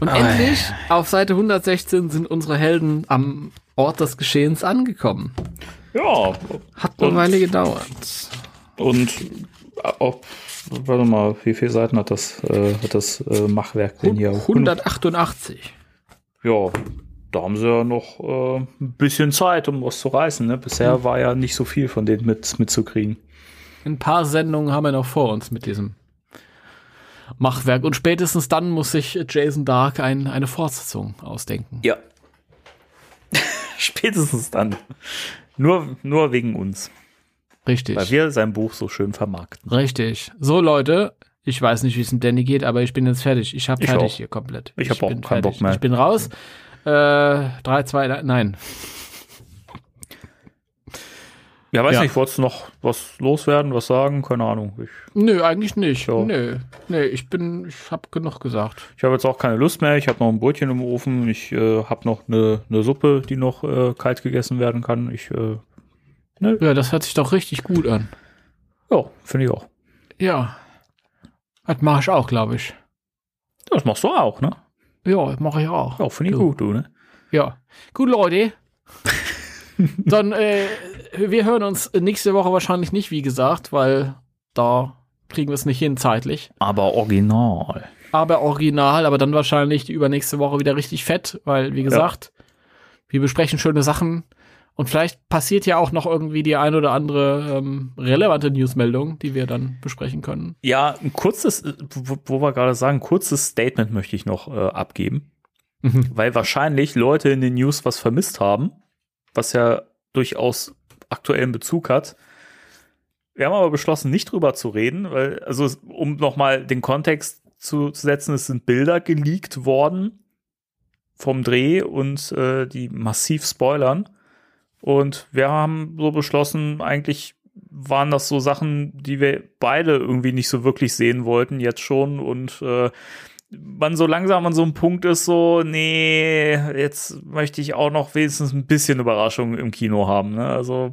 Und endlich, auf Seite 116, sind unsere Helden am Ort des Geschehens angekommen. Ja. Hat eine Und- Weile gedauert. Und äh, oh, warte mal, wie viele Seiten hat das, äh, hat das äh, Machwerk denn hier? 188. Ja, da haben sie ja noch äh, ein bisschen Zeit, um was zu reißen. Ne? Bisher war ja nicht so viel von denen mit, mitzukriegen. Ein paar Sendungen haben wir noch vor uns mit diesem Machwerk. Und spätestens dann muss sich Jason Dark ein, eine Fortsetzung ausdenken. Ja. Spätestens dann. Nur, nur wegen uns. Richtig. Weil wir sein Buch so schön vermarkten. Richtig. So, Leute. Ich weiß nicht, wie es mit Danny geht, aber ich bin jetzt fertig. Ich habe Ich fertig auch. hier komplett. Ich hab auch bin keinen Bock mehr. Ich bin raus. Äh, drei, zwei, nein. Ja, weiß Ja. nicht, wolltest du noch was loswerden, was sagen? Keine Ahnung. Ich, Nö, eigentlich nicht. Ja. Nö. Nee, ich bin, ich habe genug gesagt. ich habe jetzt auch keine Lust mehr. Ich habe noch ein Brötchen im Ofen. Ich äh, habe noch eine, eine Suppe, die noch äh, kalt gegessen werden kann. Ich, äh, Ja, das hört sich doch richtig gut an. ja, finde ich auch. Ja. Das mache ich auch, glaube ich. Das machst du auch, ne? Ja, mache ich auch. Ja, finde ich Du. gut, du, ne? Ja. Gut, Leute. Dann, äh, wir hören uns nächste Woche wahrscheinlich nicht, wie gesagt, weil da kriegen wir es nicht hin zeitlich. Aber original. Aber original, aber dann wahrscheinlich die übernächste Woche wieder richtig fett, weil, wie gesagt, wir besprechen schöne Sachen. Und vielleicht passiert ja auch noch irgendwie die ein oder andere ähm, relevante Newsmeldung, die wir dann besprechen können. Ja, ein kurzes, äh, wo, wo wir gerade sagen, ein kurzes Statement möchte ich noch äh, abgeben. Mhm. Weil wahrscheinlich Leute in den News was vermisst haben, was ja durchaus aktuellen Bezug hat. Wir haben aber beschlossen, nicht drüber zu reden, weil, also um nochmal den Kontext zu, zu setzen, es sind Bilder geleakt worden vom Dreh und äh, die massiv spoilern. Und wir haben so beschlossen, eigentlich waren das so Sachen, die wir beide irgendwie nicht so wirklich sehen wollten, jetzt schon. Und äh, man so langsam an so einem Punkt ist, so, nee, jetzt möchte ich auch noch wenigstens ein bisschen Überraschung im Kino haben. Ne? Also,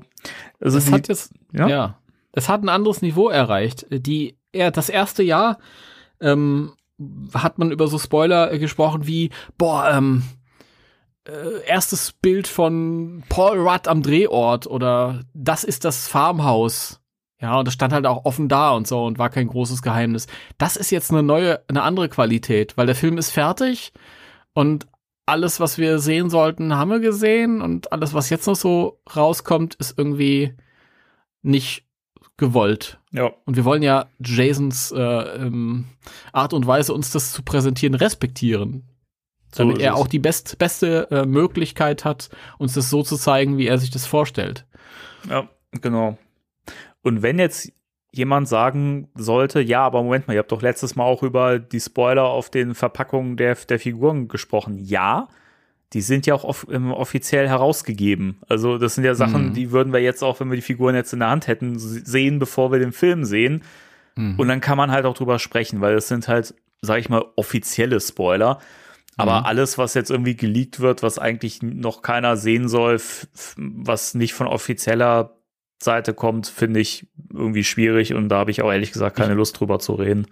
also Das die, hat jetzt, ja? ja. es hat ein anderes Niveau erreicht. Die, er, das erste Jahr ähm, hat man über so Spoiler äh, gesprochen wie, boah, ähm, äh, erstes Bild von Paul Rudd am Drehort oder das ist das Farmhaus. Ja, und das stand halt auch offen da und so und war kein großes Geheimnis. Das ist jetzt eine neue, eine andere Qualität, weil der Film ist fertig und alles, was wir sehen sollten, haben wir gesehen und alles, was jetzt noch so rauskommt, ist irgendwie nicht gewollt. ja, Und wir wollen ja Jasons äh, ähm, Art und Weise, uns das zu präsentieren, respektieren. So Damit er auch die best, beste äh, Möglichkeit hat, uns das so zu zeigen, wie er sich das vorstellt. Ja, genau. Und wenn jetzt jemand sagen sollte, ja, aber Moment mal, ihr habt doch letztes Mal auch über die Spoiler auf den Verpackungen der, der Figuren gesprochen. Ja, die sind ja auch off ähm, offiziell herausgegeben. Also das sind ja Sachen, Mhm. die würden wir jetzt auch, wenn wir die Figuren jetzt in der Hand hätten, sehen, bevor wir den Film sehen. Mhm. Und dann kann man halt auch drüber sprechen, weil das sind halt, sag ich mal, offizielle Spoiler. Aber Mhm. alles, was jetzt irgendwie geleakt wird, was eigentlich noch keiner sehen soll, was nicht von offizieller Seite kommt, finde ich irgendwie schwierig und da habe ich auch ehrlich gesagt keine Lust drüber zu reden.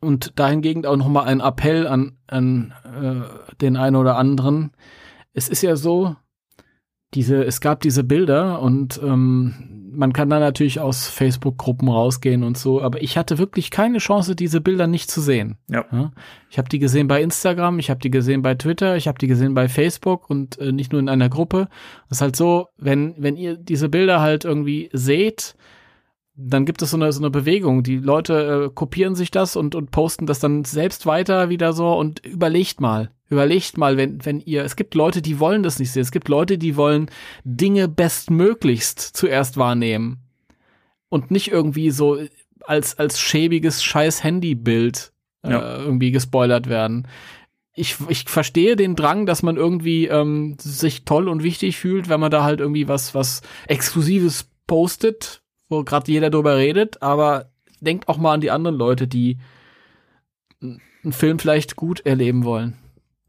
Und dahingegen auch noch mal ein Appell an, an äh, den einen oder anderen. Es ist ja so, diese, es gab diese Bilder und ähm, man kann da natürlich aus Facebook-Gruppen rausgehen und so, aber ich hatte wirklich keine Chance, diese Bilder nicht zu sehen. Ja. Ich habe die gesehen bei Instagram, ich habe die gesehen bei Twitter, ich habe die gesehen bei Facebook und äh, nicht nur in einer Gruppe. Das ist halt so, wenn, wenn ihr diese Bilder halt irgendwie seht, dann gibt es so eine, so eine Bewegung. Die Leute äh, kopieren sich das und, und posten das dann selbst weiter wieder so und überlegt mal. Überlegt mal, wenn, wenn ihr, es gibt Leute, die wollen das nicht sehen. Es gibt Leute, die wollen Dinge bestmöglichst zuerst wahrnehmen. Und nicht irgendwie so als, als schäbiges scheiß Handybild äh, Ja. irgendwie gespoilert werden. Ich, ich verstehe den Drang, dass man irgendwie ähm, sich toll und wichtig fühlt, wenn man da halt irgendwie was, was Exklusives postet, wo gerade jeder drüber redet, aber denkt auch mal an die anderen Leute, die einen Film vielleicht gut erleben wollen.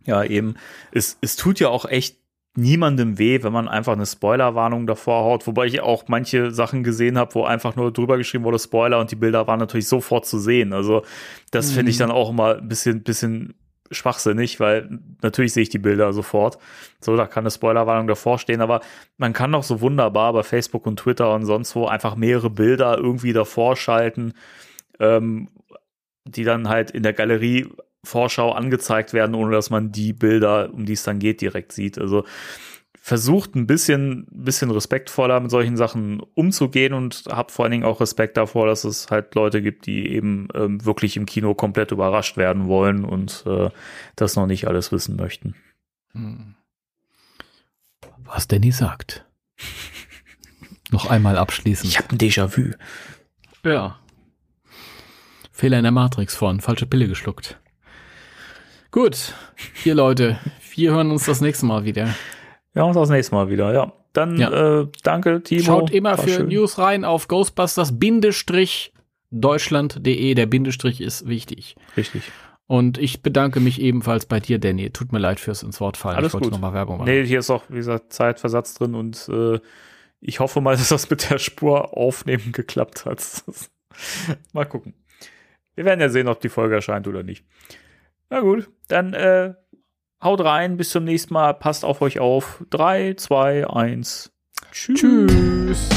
Ja, eben. Es, es tut ja auch echt niemandem weh, wenn man einfach eine Spoilerwarnung davor haut, wobei ich auch manche Sachen gesehen habe, wo einfach nur drüber geschrieben wurde Spoiler und die Bilder waren natürlich sofort zu sehen. Also das finde ich dann auch immer ein bisschen, bisschen schwachsinnig, weil natürlich sehe ich die Bilder sofort. So, da kann eine Spoilerwarnung davor stehen, aber man kann doch so wunderbar bei Facebook und Twitter und sonst wo einfach mehrere Bilder irgendwie davor schalten, ähm, die dann halt in der Galerie Vorschau angezeigt werden, ohne dass man die Bilder, um die es dann geht, direkt sieht. Also versucht ein bisschen, bisschen respektvoller mit solchen Sachen umzugehen und habt vor allen Dingen auch Respekt davor, dass es halt Leute gibt, die eben ähm, wirklich im Kino komplett überrascht werden wollen und äh, das noch nicht alles wissen möchten. Was Danny sagt. Noch einmal abschließend. habe ein Déjà-vu. Ja. Fehler in der Matrix von falsche Pille geschluckt. Gut, ihr Leute, wir hören uns das nächste Mal wieder. Ja, und das nächste Mal wieder, ja. dann Ja. äh, danke, Timo. Schaut immer War für schön. News rein auf Ghostbusters-Deutschland.de. Der Bindestrich ist wichtig. Richtig. Und ich bedanke mich ebenfalls bei dir, Danny. Tut mir leid fürs ins Wort fallen. Alles ich wollte nochmal Werbung machen. Nee, hier ist auch, wie gesagt, Zeitversatz drin und äh, ich hoffe mal, dass das mit der Spur aufnehmen geklappt hat. mal gucken. Wir werden ja sehen, ob die Folge erscheint oder nicht. Na gut, dann äh, haut rein, bis zum nächsten Mal, passt auf euch auf. 3, 2, 1. Tschüss. Tschüss.